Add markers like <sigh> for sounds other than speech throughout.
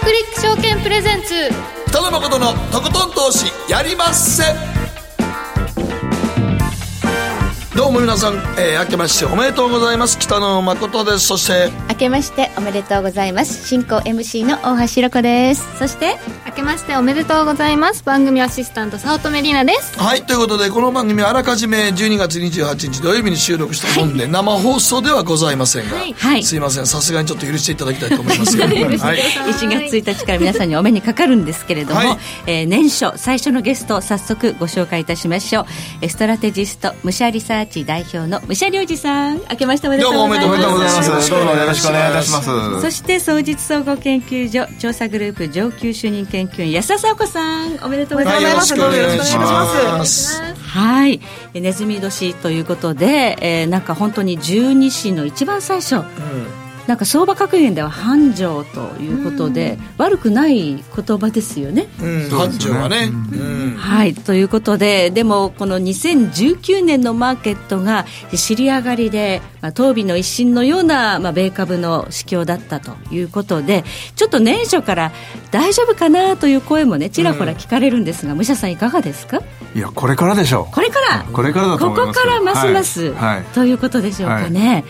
クリック証券プレゼンツ。北野誠のとことん投資やりまっせ。どうも皆さん、えー、明けましておめでとうございます。北野誠です。そして明けましておめでとうございます。進行 MC の大橋ろ子です。そして明けましておめでとうございます。番組アシスタント早乙女里奈です。はいということでこの番組はあらかじめ12月28日土曜日に収録したもんで、はい、生放送ではございませんが、はい、すいませんさすがにちょっと許していただきたいと思いますよ、<laughs> はい、1月1日から皆さんにお目にかかるんですけれども、はい、えー、年初最初のゲストを早速ご紹介いたしましょう。ストラテジスト武者リサーチ代表の武者良二さん明けましておめでとうございます。どうもおめでとうございます。どうもよろしくお願いいたします。そして双日総合研究所調査グループ上級主任研究員安田沙子さんおめでとうございます、はい、よろしくお願いします。はい。ネズミ年ということで、えー、なんか本当に十二支の一番最初、うんなんか相場格言では繁盛ということで、うん、悪くない言葉ですよね。うん、繁盛はね、うん、はい。ということででもこの2019年のマーケットが尻上がりで、まあ、当備の一新のような、まあ、米株の市況だったということでちょっと年初から大丈夫かなという声もねちらほら聞かれるんですが、武者さんいかがですか？いやこれからでしょう。これから。これからだとここからますます、はい。はい、ということでしょうかね。はい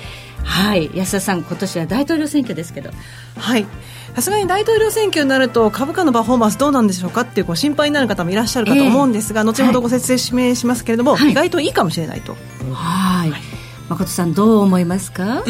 はい。安田さん今年は大統領選挙ですけど。はい。さすがに大統領選挙になると株価のパフォーマンスどうなんでしょうかっていうご心配になる方もいらっしゃるかと思うんですが、えー、後ほどご説明しますけれども、はい、意外といいかもしれないと。はい、誠さんどう思いますか？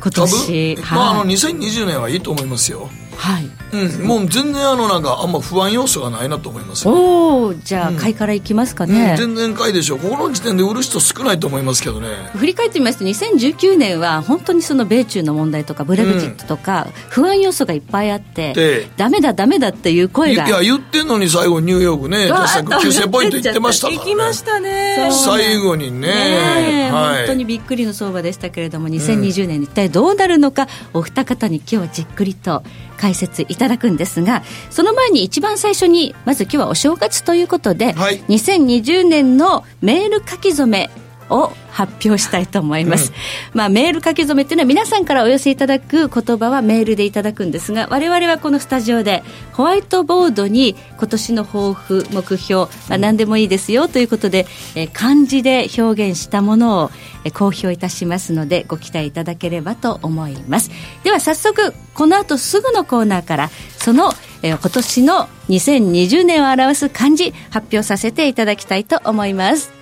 今年、はい、まあ、あの2020年はいいと思いますよはい、うん、もう全然あのなんかあんま不安要素がないなと思いますよ。おおじゃあ、買いからいきますかね、うん、全然買いでしょう。ここの時点で売る人少ないと思いますけどね。振り返ってみますと2019年は本当にその米中の問題とかブレグジットとか、不安要素がいっぱいあって、うん、ダメだダメだっていう声が。いや言ってんのに最後ニューヨークね <laughs> 9000ポイントいってましたから、ね、行きましたね。最後にね。ね、はい、本当にびっくりの相場でしたけれども2020年一体どうなるのか、お二方に今日はじっくりと解説いただくんですがその前に一番最初にまず今日はお正月ということで、はい、2020年のメール書き初めを発表したいと思います、うん、まあ、メール書き初めっていうのは皆さんからお寄せいただく言葉はメールでいただくんですが我々はこのスタジオでホワイトボードに今年の抱負目標、まあ、何でもいいですよということで、えー、漢字で表現したものを、えー、公表いたしますのでご期待いただければと思います。では早速この後すぐのコーナーからその、えー、今年の2020年を表す漢字発表させていただきたいと思います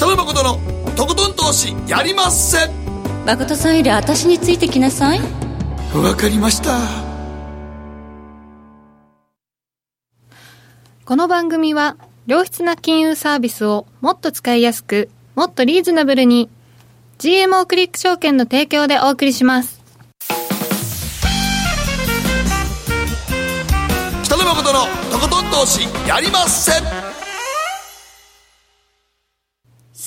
北野誠のとことん投資やりまっせ。誠さんより私についてきなさい。わかりました。この番組は良質な金融サービスをもっと使いやすくもっとリーズナブルに GMO クリック証券の提供でお送りします。北野誠のとことん投資やりまっせ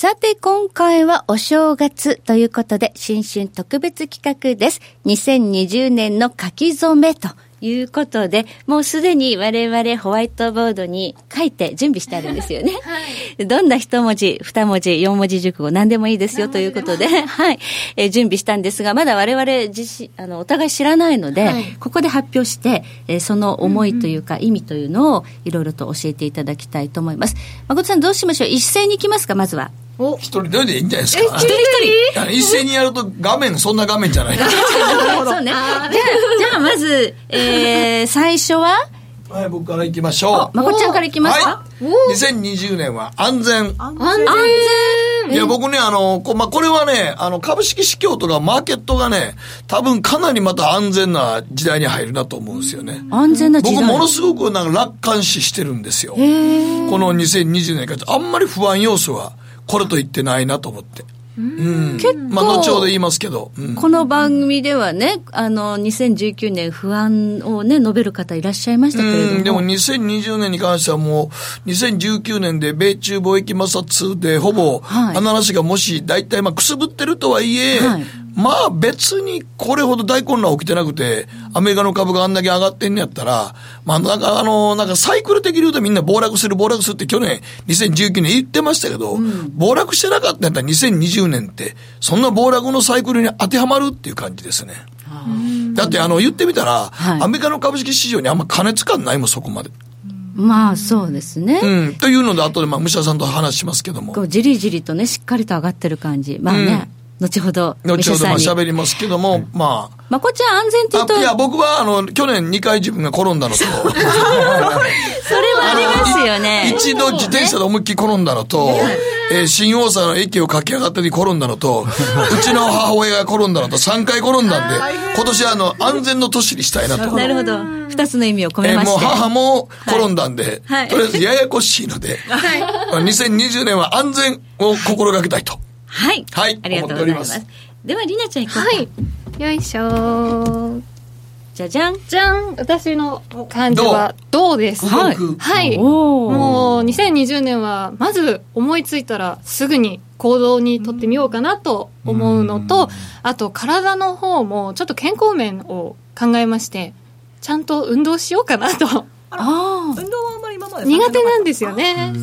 さて、今回はお正月ということで、新春特別企画です。2020年の書き初めということで、もうすでに我々ホワイトボードに書いて準備してあるんですよね。<laughs> はい、どんな一文字、二文字、四文字熟語、何でもいいですよということで、<laughs> はい、えー、準備したんですが、まだ我々自身、あの、お互い知らないので、はい、ここで発表して、えー、その思いというか、意味というのをいろいろと教えていただきたいと思います。誠さんどうしましょう？一斉に行きますか、まずは。一人でいいんじゃないですか？一人一人？一斉にやると画面、そんな画面じゃない。そうね。じゃあ、じゃあまず、えー、<laughs> 最初は？はい、僕からいきましょう。まこちゃんからいきますか？はい。2020年は安全。安全いや、僕ね、あの、こ,、まあ、これはね、あの、株式市況とかマーケットがね、多分かなりまた安全な時代に入るなと思うんですよね。安全な時代僕ものすごくなんか楽観視してるんですよ。この2020年から、あんまり不安要素はこれと言ってないなと思って。うん、結構、まあ、後ほど言いますけど、うん、この番組ではね、あの、2019年不安をね、述べる方いらっしゃいましたけれども。でも2020年に関してはもう、2019年で米中貿易摩擦でほぼ、はい、話がもし大体まあくすぶってるとはいえ、はいまあ別にこれほど大混乱起きてなくて、アメリカの株があんだけ上がってんねやったら、まあなんかあの、なんかサイクル的に言うとみんな暴落する暴落するって去年2019年言ってましたけど、暴落してなかったんやったら2020年って、そんな暴落のサイクルに当てはまるっていう感じですね。だってあの言ってみたら、はいアメリカの株式市場にあんま加熱感ないもん、そこまで。まあそうですね。うん。というので、後でまあ武者さんと話しますけどもこ。うじりじりとね、しっかりと上がってる感じ。まあね、後ほど、後ほどまあ喋りますけども、まあ、まこちゃん安全って言うと、あいや、僕は、あの、去年2回自分が転んだのと、<laughs> それはありますよね。一度自転車で思いっきり転んだのと、えー新大阪の駅を駆け上がった時転んだのと、<laughs> うちの母親が転んだのと3回転んだんで、今年はあの、安全の年にしたいなと。なるほど。二つの意味を込めえーもうまして。母も転んだんで、はい。とりあえずややこしいので、2020年は安全を心がけたいと。はい。はいありがとうございま。思っておりでは、りなちゃん行こうか。はい。よいしょー。じゃじゃん。じゃん私の感じは、どう？です？はいはい。もう、2020年は、まず思いついたら、すぐに行動にとってみようかなと思うのと、あと、体の方も、ちょっと健康面を考えまして、ちゃんと運動しようかなと。ああ。運動はあんまり今まで苦手なんですよね。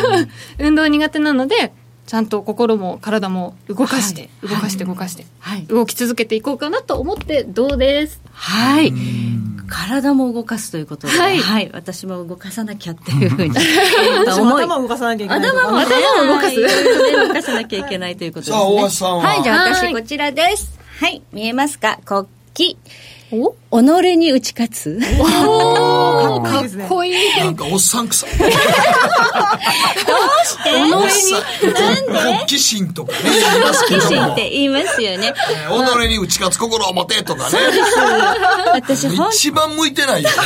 <laughs> 運動苦手なので、ちゃんと心も体も動かして、はい動かして動かして、はい。動き続けていこうかなと思って、どうです。はい。体も動かすということで、は。はいい私も動かさなきゃっていうふうに。<laughs> 頭を動かさなきゃいけない頭も、頭を動かす？動かさなきゃいけないということですね。さあ大橋さんは？はい、じゃあはい私こちらです。はい、見えますか？国旗。お？己に打ち勝つ？おかっこいいねかっこいい。なんかおっさん臭い。おおっさん。国旗心とかね、言いますけ自ども。信って言いますよね。えー己に打ち勝つ心を持てとかね。私、一番向いてないよね。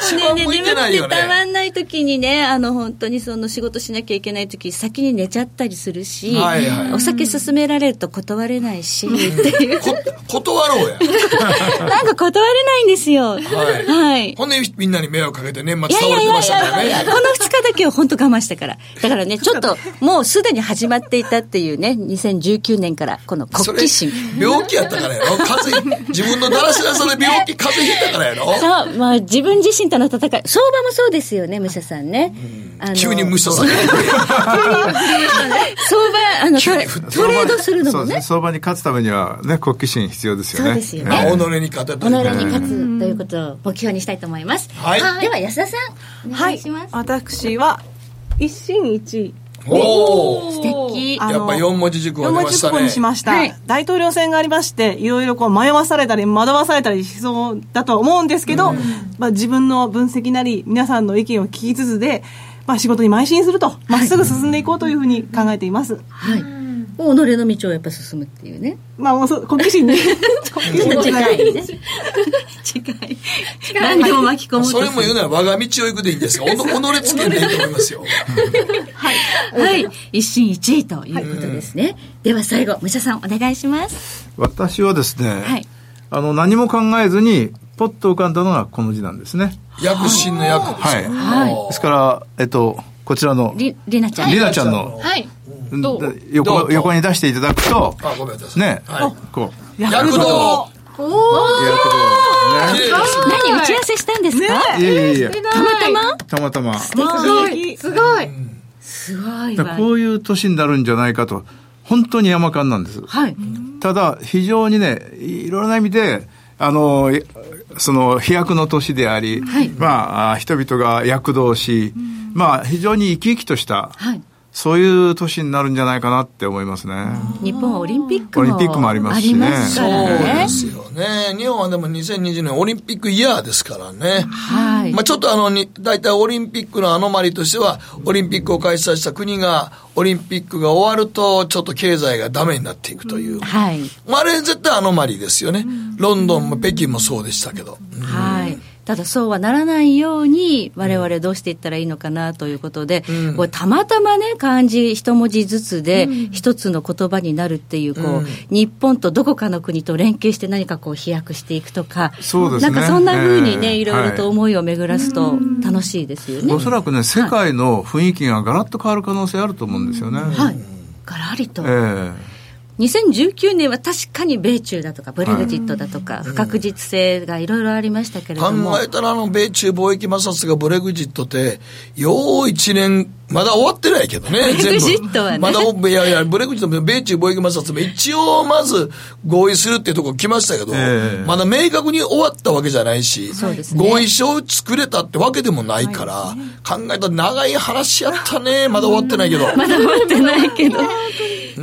一番向いてないよ眠くてたまね。んない時にね、あの、本当にその仕事しなきゃいけない時、先に寝ちゃったりするし、はいはいお酒勧められると断れないし、っていう。こ断ろうや。<laughs> なんか断れないんですよ。はいはい。ほんでみんなに迷惑かけて年末倒れてましたからね。やいやこの2日だけは本当我慢したから。だからね、ちょっと、もうすでに始まっていたっていうね、2019年から、この国旗心。病気やったからやろ風邪自分のだらしなさで病気風邪ひいたからやろそう、まあ自分自身との戦い。相場もそうですよね、武者さんね。あの急に無視され相場、あの、トレードするのもねそうですね。。相場に勝つためにはね、国旗心必要ですよね。そうですよね。己に勝て己とに勝つということを目標にしたいと思います。はい。では、安田さん、おはい。願いします。私は一心一意おお素敵。あやっぱ四文字熟語4文字熟語出ましたねにしました、はい。大統領選がありましていろいろこう迷わされたり惑わされたりしそうだとは思うんですけど、まあ、自分の分析なり皆さんの意見を聞きつつで、まあ、仕事に邁進すると。まっすぐ進んでいこうというふうに考えています、はい。もう己の道をやっぱ進むっていうね。まあもうそう国旗心に <laughs> ちょっと近いね。近い。何でも巻き込もうとするそれも言うなら我が道を行くでいいんですが、<laughs> 己つけんでいいと思いますよ。はい。一心一意ということですね。では最後、武者さんお願いします。私はですね、はいあの、何も考えずに、ポッと浮かんだのがこの字なんですね。躍進の躍ですよ。はいですから、えっと、こちらの、り、りなちゃん。りなちゃんの、はい。横う横に出していただくと、あ、ごめんなさい。ね、はい。こう、躍動。やる綺麗ですね。何打ち合わせしたんですか、こと。いやいやいや、たまたま？たまたま。すごい。すごい。すごいわだから。こういう年になるんじゃないかと、本当に山間なんです。はい。ただ、非常にね、いろいろな意味で、あの、いその飛躍の年であり、はいまああ、人々が躍動し、まあ、非常に生き生きとした、はい。そういう年になるんじゃないかなって思いますね。日本はオリンピックもオリンピックもありますしねありますかそうで。すよね。日本はでも2020年オリンピックイヤーですからね。はい。まあちょっとあの、に大体オリンピックのアノマリとしては、オリンピックを開催した国が、オリンピックが終わると、ちょっと経済がダメになっていくという。はい。まああれ絶対アノマリですよね。ロンドンも北京もそうでしたけど。はい。ただそうはならないように我々どうしていったらいいのかなということで、うんこれたまたまね漢字一文字ずつで一つの言葉になるっていうこう、うん日本とどこかの国と連携して何かこう飛躍していくとかそうですねなんかそんな風にね、ええいろいろと思いを巡らすと楽しいですよね。おそらくね、世界の雰囲気がガラッと変わる可能性あると思うんですよね。はい。ガラリと。ええ2019年は確かに米中だとか、ブレグジットだとか、不確実性がいろいろありましたけれども。考えたら、あの、米中貿易摩擦がブレグジットって、よう一年、まだ終わってないけどね、<laughs> ブレグジットはね。まだ、いやいや、ブレグジットも米中貿易摩擦も一応まず合意するっていうところ来ましたけど、えー、まだ明確に終わったわけじゃないし、ね、合意書を作れたってわけでもないから、はい考えたら長い話やったね、まだ終わってないけど。<laughs> まだ終わってないけど。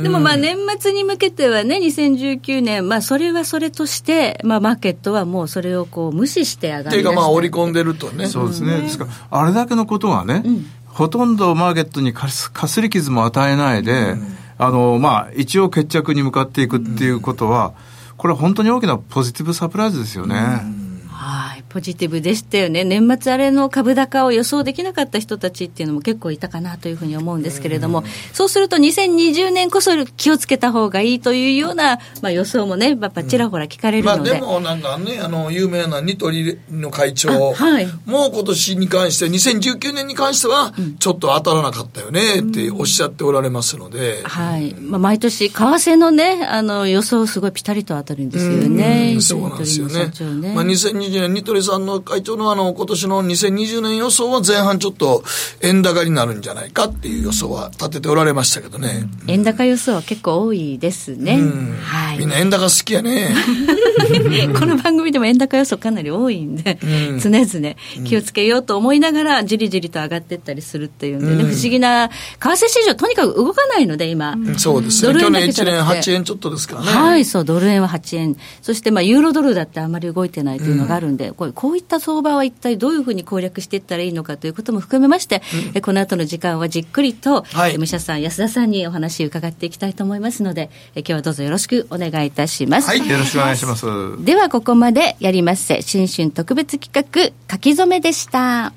でもまあ年末に向けてはね、2019年、まあそれはそれとして、まあマーケットはもうそれをこう無視して上がる。っていうかまあ織り込んでるとね。そうですね。ですから、あれだけのことはね、うん、ほとんどマーケットにかすかすり傷も与えないで、うん、あの、まあ一応決着に向かっていくっていうことは、これは本当に大きなポジティブサプライズですよね。うんはい、ポジティブでしたよね、年末あれの株高を予想できなかった人たちっていうのも結構いたかなというふうに思うんですけれども、そうすると2020年こそ気をつけた方がいいというような、まあ、予想もね、やっぱちらほら聞かれるので、まあ、でもなんかね、あの有名なニトリの会長、はい、もう今年に関して、2019年に関しては、ちょっと当たらなかったよねっておっしゃっておられますので、はい。まあ、毎年、為替のね、あの予想、すごいぴたりと当たるんですよね、そうなんですよね。ね。まあ、2020年、ニトリさんの会長のあの、今年の2020年予想は前半ちょっと円高になるんじゃないかっていう予想は立てておられましたけどね。円高予想は結構多いですね。はい。みんな円高好きやね。<laughs> この番組でも円高予想かなり多いんで、うん、常々気をつけようと思いながら、じりじりと上がっていったりするっていうんでね、うん、不思議な、為替市場とにかく動かないので、今。うん、そうですね。去年1年8円ちょっとですからね。はい、そう、ドル円は8円。そして、まあ、ユーロドルだってあんまり動いてないというのがあるんで、これ、こういった相場は一体どういうふうに攻略していったらいいのかということも含めまして、うん、この後の時間はじっくりと、はい、武者さん、安田さんにお話を伺っていきたいと思いますので、今日はどうぞよろしくお願いいたします。はい、よろしくお願いします。では、ここまでやりますせ、新春特別企画、書き初めでした。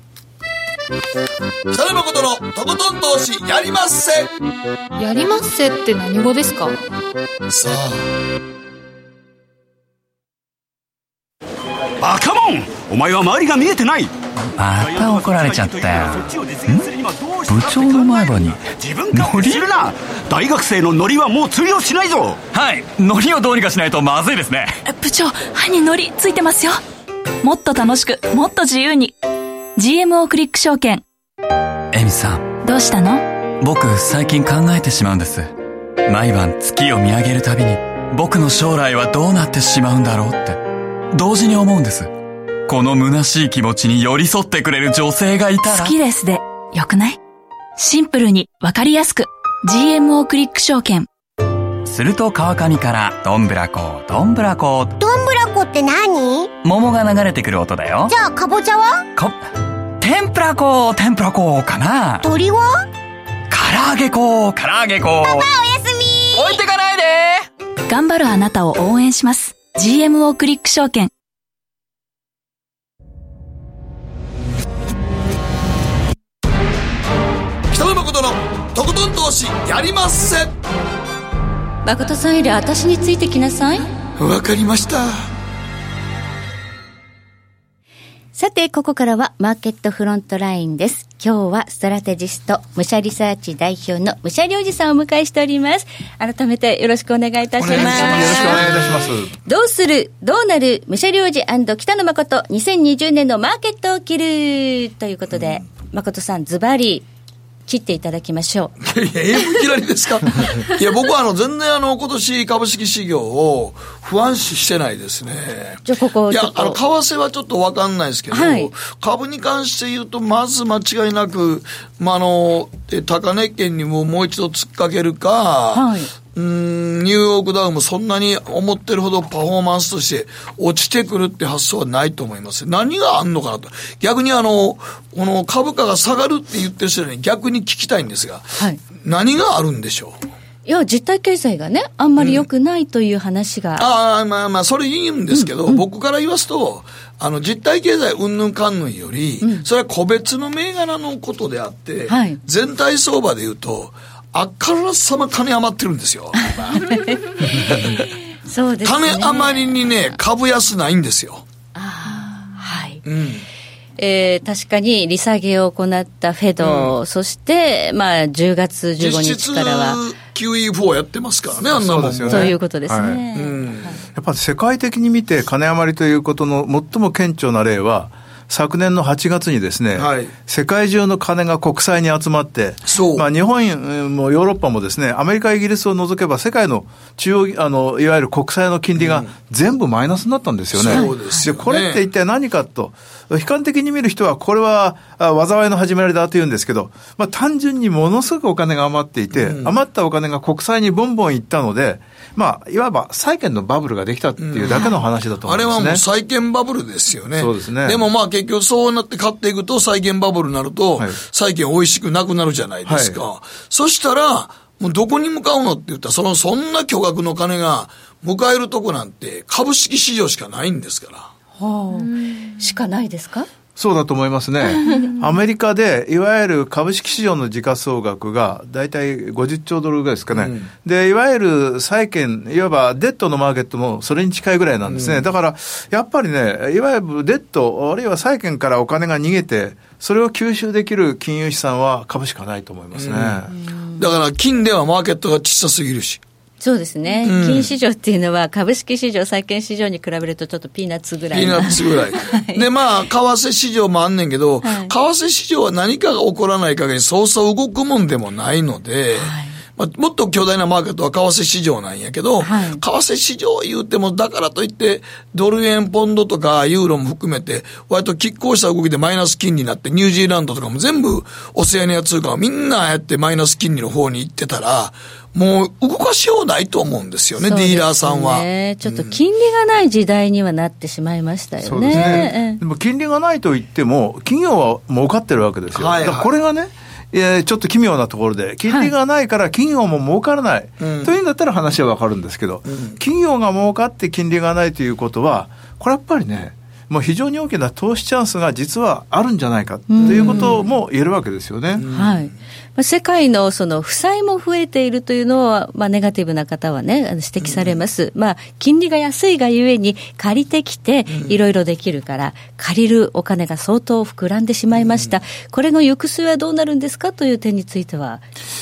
北野誠のとことん投資やりまっせやりまっせって何語ですか？さあバカモン。お前は周りが見えてない。また怒られちゃったよ。ん部長の前歯にノリするな大学生のノリはもう通用しないぞ。はい。ノリをどうにかしないとまずいですね。部長歯にノリついてますよ。もっと楽しくもっと自由に。GMO クリック証券。エミさん。どうしたの？僕最近考えてしまうんです。毎晩月を見上げるたびに僕の将来はどうなってしまうんだろうって同時に思うんです。この虚しい気持ちに寄り添ってくれる女性がいたら。好きですで、よくない？シンプルにわかりやすく。GMO クリック証券。すると川上から、どんぶらこ、どんぶらこ。どんぶらこって何？桃が流れてくる音だよ。じゃあ、かぼちゃは？か、天ぷらこ、天ぷらこかな。鳥は？唐揚げこ、唐揚げこ。パパおやすみ置いてかないで頑張るあなたを応援します。GMO クリック証券。北野誠のとことん投資やりまっせ。誠さんより私についてきなさい。わかりましたさて、ここからはマーケットフロントラインです。今日はストラテジスト、武者リサーチ代表の武者良二さんをお迎えしております。改めてよろしくお願いいたします。よろしくお願いいたします。どうするどうなる武者良二北野誠2020年のマーケットを切るということで、うん、誠さんズバリ切っていただきましょう。いやいきなりですか？<laughs> いや、僕はあの、全然あの、今年株式市場を不安視してないですね。じゃここいや、あの、為替はちょっとわかんないですけど、はい、株に関して言うと、まず間違いなく、まあ、あの、高値圏にももう一度突っかけるか、はいうん、ニューヨークダウンもそんなに思ってるほどパフォーマンスとして落ちてくるって発想はないと思います。何があんのかなと。逆にあの、この株価が下がるって言ってる人に逆に聞きたいんですが、はい、何があるんでしょう？いや、実体経済がね、あんまり良くないという話が。うん、ああ、まあまあ、それ言うんですけど、うんうん、僕から言わすと、あの、実体経済うんぬんかんぬんより、うん、それは個別の銘柄のことであって、はい、全体相場で言うと、あからさま金余ってるんですよ。<laughs> そうですね。金余りにね、株安ないんですよ。ああ、はい。うん。えー、確かに利下げを行ったフェド、うん、そして、まあ、10月15日からは。QE4 やってますからね、あんなもんですよね。そういうことですね。はいうん、やっぱり世界的に見て、金余りということの最も顕著な例は、昨年の8月にですね、はい、世界中の金が国債に集まって、まあ、日本もヨーロッパもですね、アメリカ、イギリスを除けば、世界の中央、あの、いわゆる国債の金利が全部マイナスになったんですよね。そうですよ、ね、これって一体何かと、悲観的に見る人は、これは災いの始まりだと言うんですけど、まあ、単純にものすごくお金が余っていて、うん、余ったお金が国債にボンボンいったので、まあ、いわば債券のバブルができたっていうだけの話だと思うんですね、うん、あれはもう債券バブルですよね。そうですね。でもまあ結局そうなって買っていくと債券バブルになると、債券美味しくなくなるじゃないですか。はい、そしたら、もうどこに向かうのって言ったら、その、そんな巨額の金が迎えるとこなんて株式市場しかないんですから。はあ、しかないですか？そうだと思いますね。<laughs> アメリカで、いわゆる株式市場の時価総額が、大体50兆ドルぐらいですかね、うん、で、いわゆる債券、いわばデッドのマーケットもそれに近いぐらいなんですね。うん、だから、やっぱりね、いわゆるデッド、あるいは債券からお金が逃げて、それを吸収できる金融資産は株しかないと思いますね。うん、だから、金ではマーケットが小さすぎるし。そうですね、うん、金市場っていうのは、株式市場、債券市場に比べると、ちょっとピーナッツぐらいピーナッツぐらい。<laughs> はい、で、まあ、為替市場もあんねんけど、はい、為替市場は何かが起こらない限り、そうそう動くもんでもないので、はいまあ、もっと巨大なマーケットは為替市場なんやけど、はい、為替市場言うても、だからといって、ドル円、ポンドとかユーロも含めて、割と拮抗した動きでマイナス金利になって、ニュージーランドとかも全部、オセアニア通貨はみんなやってマイナス金利の方に行ってたら、もう動かしようないと思うんですよね、ねディーラーさんは。ちょっと金利がない時代にはなってしまいましたよね。そうですね。でも金利がないと言っても、企業は儲かってるわけですよ。はいはい、これがね、えー、ちょっと奇妙なところで、金利がないから企業も儲からない、はい、というんだったら話はわかるんですけど、うん、企業が儲かって金利がないということは、これやっぱりね、もう非常に大きな投資チャンスが実はあるんじゃないかということも言えるわけですよね。はい。世界のその負債も増えているというのは、まあ、ネガティブな方はね、指摘されます。まあ、金利が安いがゆえに借りてきて、いろいろできるから、借りるお金が相当膨らんでしまいました。これの行く末はどうなるんですかという点については。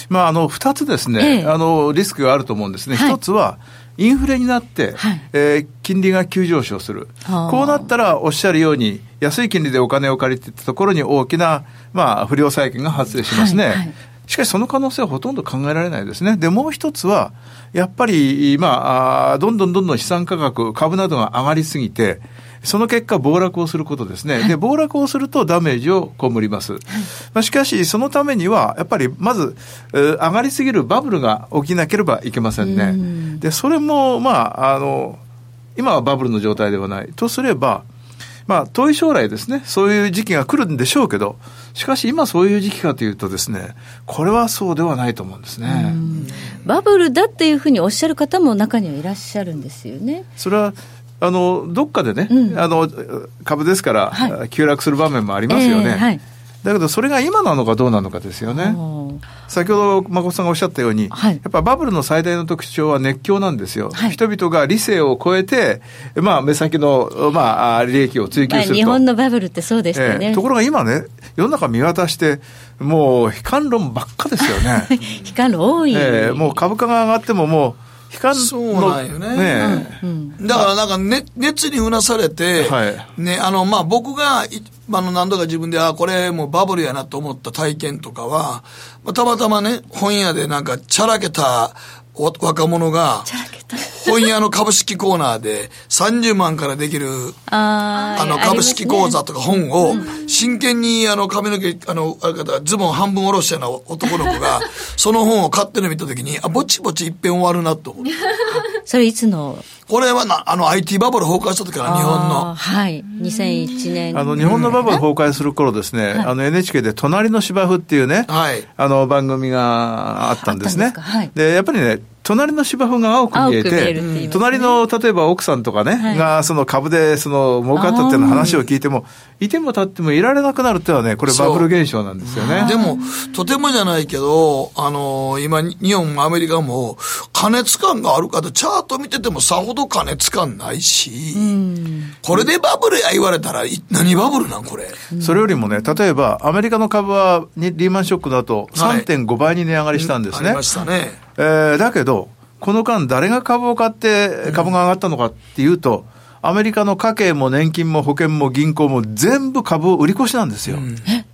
まあ、あの、二つですね、ええ、あの、リスクがあると思うんですね。一、はい、つは、インフレになって、はい、えー、金利が急上昇する。こうなったら、おっしゃるように、安い金利でお金を借りていたところに大きな、まあ、不良債権が発生しますね。はいはい、しかし、その可能性はほとんど考えられないですね。で、もう一つは、やっぱり、まあ、どんどんどんどん資産価格、株などが上がりすぎて、その結果、暴落をすることですね。で、暴落をするとダメージを被ります。まあ、しかし、そのためには、やっぱり、まず、上がりすぎるバブルが起きなければいけませんね。で、それも、まあ、あの、今はバブルの状態ではない。とすれば、まあ、遠い将来ですね、そういう時期が来るんでしょうけど、しかし今そういう時期かというとですね、これはそうではないと思うんですね。バブルだっていうふうにおっしゃる方も中にはいらっしゃるんですよね。それはあのどっかでね、うん、あの株ですから、はい、急落する場面もありますよね。えーはいだけどそれが今なのかどうなのかですよね。先ほど誠さんがおっしゃったように、はい、やっぱバブルの最大の特徴は熱狂なんですよ。はい、人々が理性を超えて、まあ、目先の、まあ、利益を追求すると。日本のバブルってそうでしたね、えー、ところが今ね、世の中見渡して、もう悲観論ばっかですよね。<laughs> 悲観論多い、えー。もう株価が上がってももう、光そうなんよね。ねうん、だからなんか、ね、熱にうなされて、はい、ね、あの、まあ、僕が、あの、何度か自分で、あ、これもうバブルやなと思った体験とかは、まあ、たまたまね、本屋でなんか、チャラけた若者が、<laughs> 本屋の株式コーナーで30万からできる、あの、株式口座とか本を、真剣にあの、髪の毛、あの、あれ方、ズボン半分下ろしたような男の子が、<laughs> その本を買ってるの見たときに、あ、ぼちぼち一遍終わるなと思って。<laughs> それいつの？これはな、あの IT バブル崩壊した時から日本の。はい。2001年。あの、日本のバブル崩壊する頃ですね、あの NHK で隣の芝生っていうね、はい。あの番組があったんですね。はい。で、やっぱりね、隣の芝生が青く見えて、ね、隣の例えば奥さんとかね、はい、がその株でその儲かったっていうの話を聞いても、いても立ってもいられなくなるっていうのはね、これバブル現象なんですよね。でも、とてもじゃないけど、あの、今、日本もアメリカも、必加熱感があるかと、チャート見ててもさほど加熱感ないし、これでバブルや言われたら、何バブルなんこれ？それよりもね、例えば、アメリカの株はリーマンショックの後、3.5倍に値上がりしたんですね。ありましたね。えー、だけど、この間、誰が株を買って株が上がったのかっていうと、アメリカの家計も年金も保険も銀行も全部株を売り越しなんですよ。え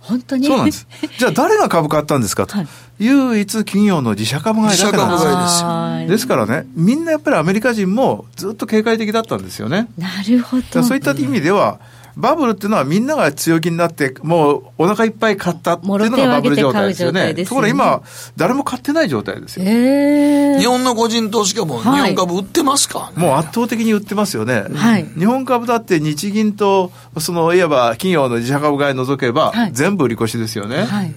本当に？そうなんです。<laughs> じゃあ誰が株買ったんですかと。はい、唯一企業の自社株買いだから自社株買いですよ。ですからね、みんなやっぱりアメリカ人もずっと警戒的だったんですよね。なるほど。そういった意味では、うんバブルっていうのはみんなが強気になって、もうお腹いっぱい買ったっていうのがバブル状態ですよね。ところが今、誰も買ってない状態ですよ。日本の個人投資家も日本株売ってますか、ね、もう圧倒的に売ってますよね。はい、日本株だって日銀と、そのいわば企業の自社株買い除けば、全部売り越しですよね。はい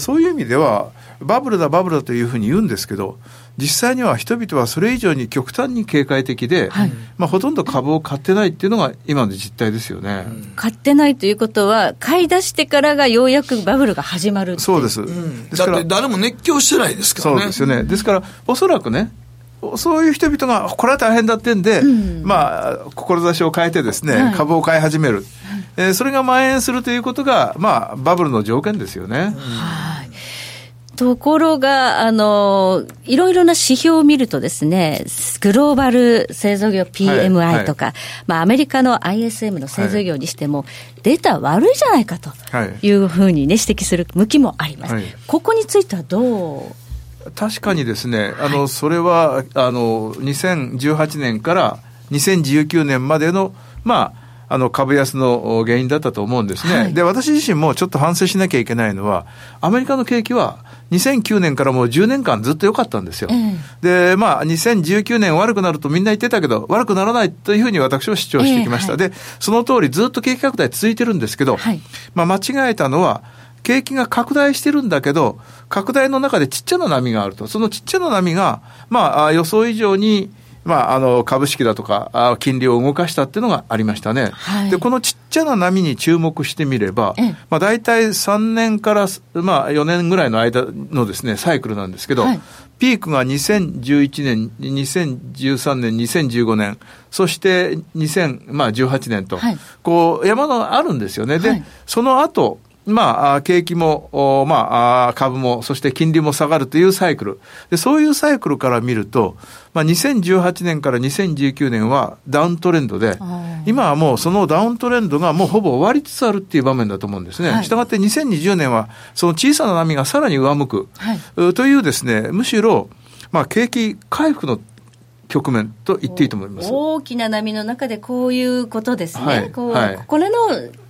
そういう意味では、バブルだ、バブルだというふうに言うんですけど、実際には人々はそれ以上に極端に警戒的で、はい、まあ、ほとんど株を買ってないっていうのが今の実態ですよね、うん、買ってないということは、買い出してからがようやくバブルが始まるそうです、うん、ですから誰も熱狂してないですからね。そうですよね。ですからおそらくねそういう人々が、これは大変だってんで、うん、まあ、志を変えてですね、はい、株を買い始める。えー、それが蔓延するということが、まあ、バブルの条件ですよね。はい。ところが、あの、いろいろな指標を見るとですね、グローバル製造業 PMI とか、はい。はい、まあ、アメリカの ISM の製造業にしても、はい、データ悪いじゃないかとい。うふうにね、指摘する向きもあります。ここについてはどう？確かにですね、あの、それは、あの、2018年から2019年までの、まあ、あの株安の原因だったと思うんですね、はい、で私自身もちょっと反省しなきゃいけないのは、アメリカの景気は2009年からもう10年間ずっと良かったんですよ。で、まあ、2019年悪くなるとみんな言ってたけど、悪くならないというふうに私は主張してきました。えーはい、で、その通りずっと景気拡大続いてるんですけど、はい、まあ、間違えたのは、景気が拡大してるんだけど、拡大の中でちっちゃな波があると。そのちっちゃな波が、まあ、予想以上に、まあ、あの、株式だとか、金利を動かしたっていうのがありましたね。はい、で、このちっちゃな波に注目してみれば、まあ、大体3年から、まあ、4年ぐらいの間のですね、サイクルなんですけど、はい、ピークが2011年、2013年、2015年、そして2018年と、はい、こう、山があるんですよね。で、その後、まあ、景気も、まあ、株も、そして金利も下がるというサイクル。でそういうサイクルから見ると、まあ、2018年から2019年はダウントレンドで、今はもうそのダウントレンドがもうほぼ終わりつつあるっていう場面だと思うんですね。はい、したがって2020年は、その小さな波がさらに上向く、はい、というですね、むしろ、まあ、景気回復の局面と言っていいと思います大きな波の中でこういうことですね、はい、こうはい、これの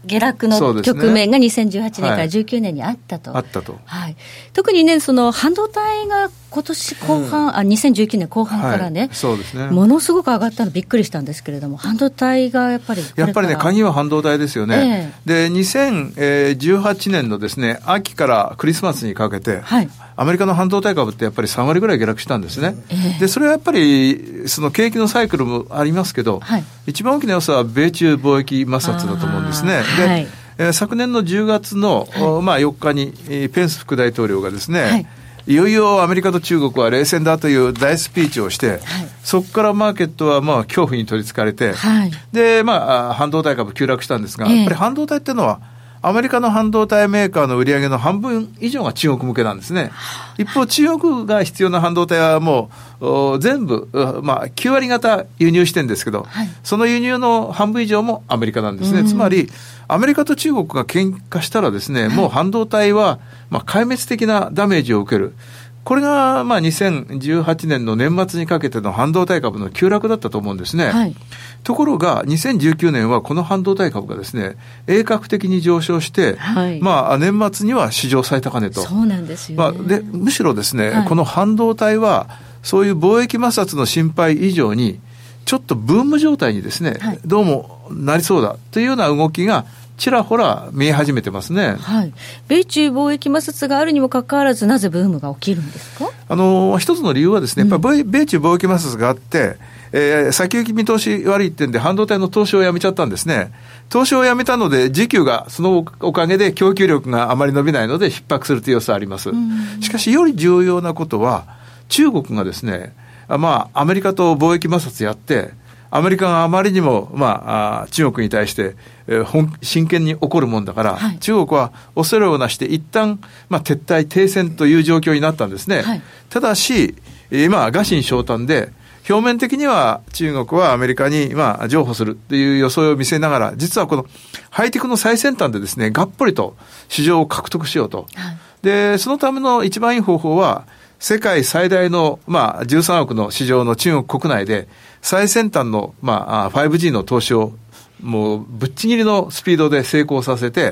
下落の局面が2018年から19年にあったと。あったと。はい。特にね、その半導体が今年後半、うん、あ、2019年後半からね、はい、そうですね。ものすごく上がったのびっくりしたんですけれども、半導体がやっぱりやっぱりね、鍵は半導体ですよね。えー、で、2018年のですね、秋からクリスマスにかけて、はい。アメリカの半導体株ってやっぱり3割ぐらい下落したんですね。えー、で、それはやっぱり、その景気のサイクルもありますけど、はい、一番大きな要素は米中貿易摩擦だと思うんですね。で、はい、えー、昨年の10月の、はい、まあ、4日に、えー、ペンス副大統領がですね、はい。いよいよアメリカと中国は冷戦だという大スピーチをして、はい、そこからマーケットはまあ恐怖に取りつかれて、はい、で、まあ、半導体株急落したんですが、えー、やっぱり半導体っていうのは、アメリカの半導体メーカーの売り上げの半分以上が中国向けなんですね。一方、中国が必要な半導体はもう全部、まあ、9割方輸入してるんですけど、はい、その輸入の半分以上もアメリカなんですね。つまり、アメリカと中国が喧嘩したらですね、もう半導体は、まあ、壊滅的なダメージを受ける。これが、まあ、2018年の年末にかけての半導体株の急落だったと思うんですね。はい、ところが、2019年はこの半導体株がですね、鋭角的に上昇して、はい、まあ、年末には史上最高値と。そうなんですよ、ね、まあ、で、むしろですね、はい、この半導体は、そういう貿易摩擦の心配以上に、ちょっとブーム状態にですね、どうもなりそうだというような動きが、ちらほら見え始めてますね、はい、米中貿易摩擦があるにもかかわらず、なぜブームが起きるんですか？あの一つの理由はですね、やっぱり米中貿易摩擦があって、えー、先行き見通し悪いってんで、半導体の投資をやめちゃったんですね。投資をやめたので、需給が、そのおかげで供給力があまり伸びないので、逼迫するという要素はあります。しかし、より重要なことは、中国がですね、まあ、アメリカと貿易摩擦やって、アメリカがあまりにも、まあ、中国に対して、えー、本真剣に怒るもんだから、はい、中国は恐れをなして一旦、まあ、撤退、停戦という状況になったんですね。はい、ただし、今、餓心昇胆で、表面的には中国はアメリカに、まあ、譲歩するっていう予想を見せながら、実はこのハイテクの最先端でですね、がっぽりと市場を獲得しようと。はい、で、そのための一番いい方法は、世界最大の、まあ、13億の市場の中国国内で、最先端の、まあ、5G の投資を、もう、ぶっちぎりのスピードで成功させて、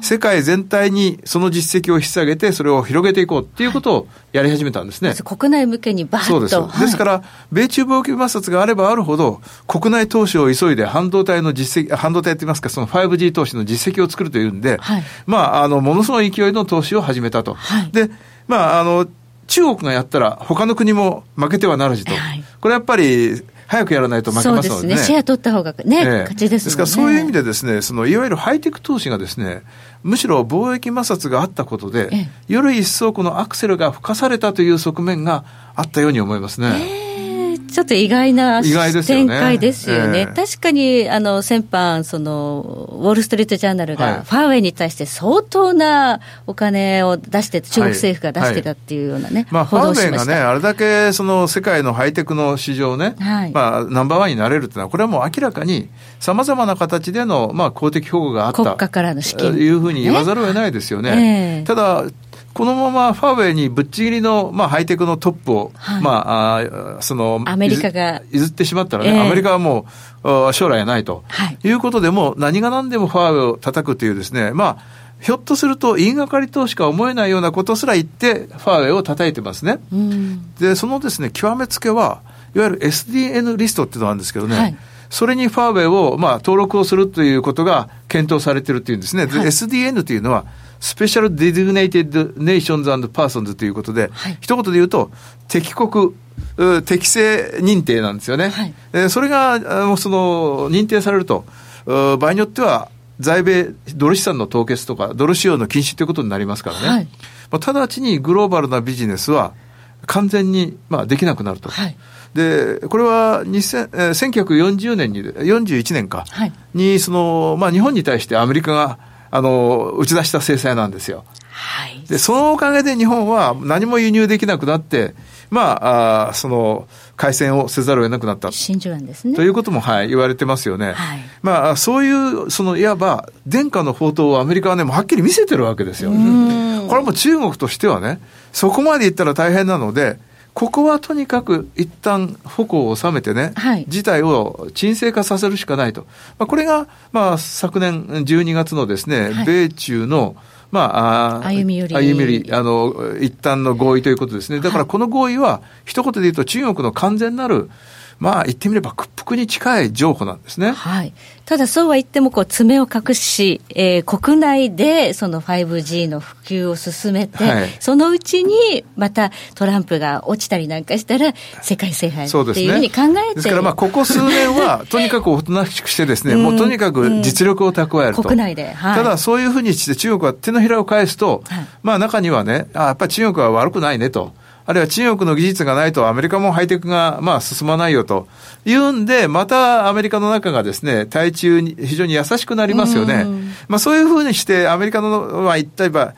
世界全体にその実績を引き下げて、それを広げていこうっていうことをやり始めたんですね。はい、国内向けにバーッと。そうです。はい、ですから、米中貿易摩擦があればあるほど、国内投資を急いで半導体の実績、半導体って言いますか、その 5G 投資の実績を作るというんで、はい、まあ、あの、ものすごい勢いの投資を始めたと。で、まあ、あの、中国がやったら他の国も負けてはならずと。これやっぱり早くやらないと負けますのでね。そうですね。シェア取った方がね、えー、勝ちです、ね、ですからそういう意味でですね、そのいわゆるハイテク投資がですね、むしろ貿易摩擦があったことで、えー、より一層このアクセルが吹かされたという側面があったように思いますね。えーちょっと意外な展開ですよね。えー、確かに、あの、先般、その、ウォール・ストリート・ジャーナルが、ファーウェイに対して相当なお金を出して、中国政府が出してたっていうようなね、はいはい、まあ、ファーウェイがね、あれだけ、その、世界のハイテクの市場ね、はい、まあ、ナンバーワンになれるっていうのは、これはもう明らかに、さまざまな形での、まあ、公的保護があった。国家からの資金。というふうに言わざるを得ないですよね。えー、ただ、このままファーウェイにぶっちぎりの、まあ、ハイテクのトップを、はい、まあ、あその、アメリカが。譲ってしまったらね、えー、アメリカはもう、将来はないと、はい、いうことでも、何が何でもファーウェイを叩くというですね、まあ、ひょっとすると言いがかりとしか思えないようなことすら言って、ファーウェイを叩いてますね。で、そのですね、極めつけは、いわゆる SDN リストっていうのがあるんですけどね、はい。それにファーウェイを、まあ、登録をするということが検討されてるっていうんですね。はい、SDN というのは、 Special Designated Nations Persons ということで、はい、一言で言うと、敵国、敵性認定なんですよね。はい、えそれが、その、認定されると、場合によっては、在米ドル資産の凍結とか、ドル使用の禁止ということになりますからね。はい、まあ、直ちにグローバルなビジネスは完全に、まあ、できなくなると。はいで、これは2000、えー、1940年に、41年か、はい、に、その、まあ、日本に対してアメリカが、あの、打ち出した制裁なんですよ。はい。で、そのおかげで日本は何も輸入できなくなって、まあ、あその、改戦をせざるを得なくなった。真珠なんですね。ということも、はい、言われてますよね。はい。まあ、そういう、その、いわば、殿下の宝刀をアメリカはね、もうはっきり見せてるわけですよ。これも中国としてはね、そこまでいったら大変なので、ここはとにかく一旦矛を収めてね、はい、事態を沈静化させるしかないと。まあ、これが、まあ、昨年12月のですね、はい、米中の、まあ、歩み寄り。歩み寄り、あの、一旦の合意ということですね。だからこの合意は、一言で言うと中国の完全なる、まあ言ってみれば屈服に近い譲歩なんですね。はい。ただそうは言ってもこう爪を隠し、えー、国内でその 5G の普及を進めて、はい、そのうちにまたトランプが落ちたりなんかしたら世界制覇っていうふうに考えて、ね、ですからまあここ数年は <laughs> とにかくおとなしくしてですね、もうとにかく実力を蓄えると。国内で、はい、ただそういうふうにして中国は手のひらを返すと、はい、まあ中にはね、あやっぱり中国は悪くないねと。あるいは中国の技術がないとアメリカもハイテクがまあ進まないよと。いうんで、またアメリカの中がですね、対中に非常に優しくなりますよね。まあそういうふうにしてアメリカの、まあ言ったば、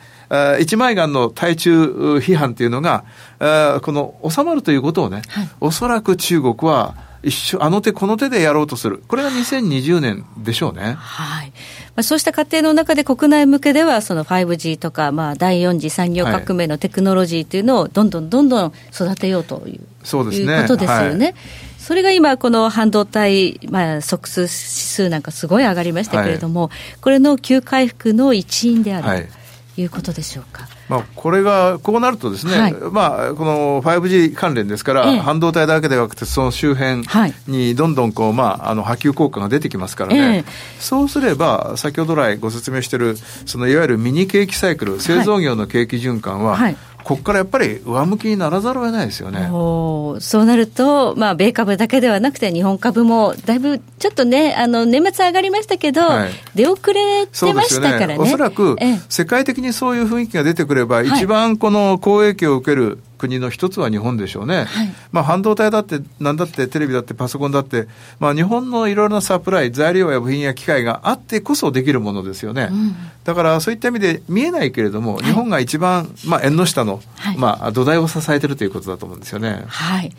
一枚岩の対中批判というのが、この収まるということをね、はい、おそらく中国は一緒、あの手この手でやろうとする。これが2020年でしょうね。はい。まあ、そうした過程の中で国内向けでは、その 5G とか、まあ、第4次産業革命のテクノロジーというのをどんどんどんどん育てようという、そうですね。いうことですよね。はいそれが今、この半導体、まあ、即数指数なんかすごい上がりましたけれども、はい、これの急回復の一因である、はい、ということでしょうか。まあ、これが、こうなるとですね、はい、まあ、この 5G 関連ですから、ええ、半導体だけではなくて、その周辺にどんどんこう、まあ、あの波及効果が出てきますからね、え、そうすれば、先ほど来ご説明している、そのいわゆるミニ景気サイクル、製造業の景気循環は、はい。ここからやっぱり上向きにならざるを得ないですよね。そうなると、まあ、米株だけではなくて、日本株もだいぶちょっとね、あの年末上がりましたけど、はい、出遅れてましたからね。ね。おそらく、世界的にそういう雰囲気が出てくれば、一番この好影響を受ける国の一つは日本でしょうね。まあ、半導体だって、なんだって、テレビだって、パソコンだって、まあ、日本のいろいろなサプライ、材料や部品や機械があってこそできるものですよね。うん、だから、そういった意味で見えないけれども、日本が一番、まあ、縁の下の、まあ、土台を支えてるということだと思うんですよね。はい。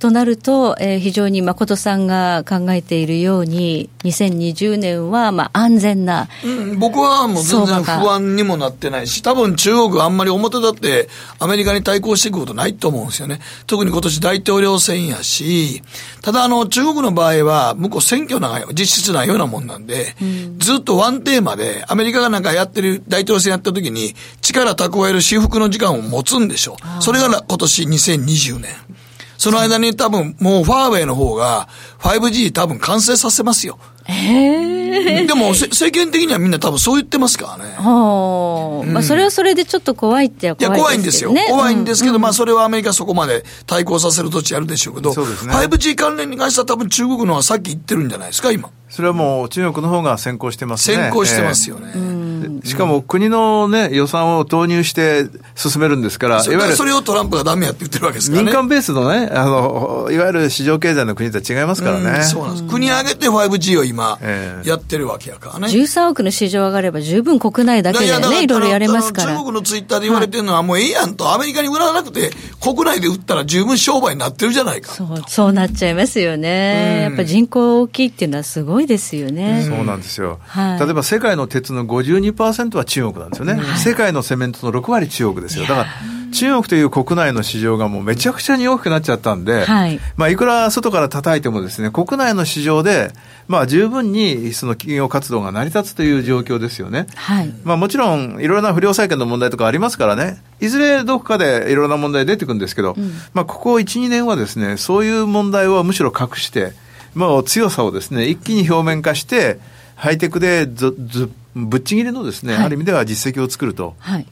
となると、えー、非常に誠さんが考えているように、2020年はまあ安全な、うん、僕はもう全然不安にもなってないし、多分中国あんまり表立ってアメリカに対抗していくことないと思うんですよね。特に今年大統領選やし、ただあの中国の場合は向こう選挙が実質ないようなもんなんで、うん、ずっとワンテーマでアメリカがなんかやってる大統領選やった時に力蓄える私服の時間を持つんでしょう。それが今年2020年。その間に多分もうファーウェイの方が 5G 多分完成させますよ。えでも、世間的にはみんな多分そう言ってますからね。はあ、うん、まあ、それはそれでちょっと怖いって怖い、ね、いや、怖いんですよ。怖いんですけど、うん、まあ、それはアメリカそこまで対抗させる土地あるでしょうけど、そうですね、5G 関連に関しては多分中国のはさっき言ってるんじゃないですか、今。それはもう中国の方が先行してますね。先行してますよね。えー、しかも国のね、予算を投入して進めるんですから、いわゆる。それをトランプがダメやって言ってるわけですからね。民間ベースのね、あの、いわゆる市場経済の国とは違いますからね。うそうなんです。国挙げて 5G を今、やってるわけやからね。13億の市場上がれば十分国内だけでね、いろいろやれますから。中国のツイッターで言われてるのは、もうええやんと、アメリカに売らなくて、国内で売ったら十分商売になってるじゃないか。そう、そうなっちゃいますよね。やっぱ人口大きいっていうのはすごいですよね。そうなんですよ、はい、例えば世界の鉄の52%は中国なんですよね、はい、世界のセメントの6割中国ですよ。だから中国という国内の市場がもうめちゃくちゃに大きくなっちゃったんで、はい。まあ、いくら外から叩いてもですね、国内の市場で、まあ、十分にその企業活動が成り立つという状況ですよね。はい。まあ、もちろん、いろいろな不良債権の問題とかありますからね、いずれどこかでいろいろな問題出てくるんですけど、うん、まあ、ここ1、2年はですね、そういう問題はむしろ隠して、もう強さをですね、一気に表面化して、ハイテクでずずぶっちぎりのですね、はい、ある意味では実績を作ると。はい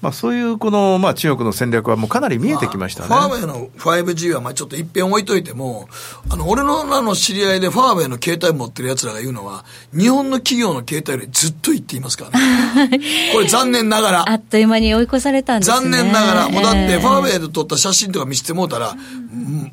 まあ、そういうこの、まあ、中国の戦略はもうかなり見えてきましたね。ファーウェイの 5G はまあちょっと一遍置いといても、あの、俺のらの知り合いでファーウェイの携帯持ってる奴らが言うのは、日本の企業の携帯よりずっと言っていますからね。<laughs> これ残念ながら。あっという間に追い越されたんですね。残念ながら、もうだってファーウェイで撮った写真とか見せてもうたら、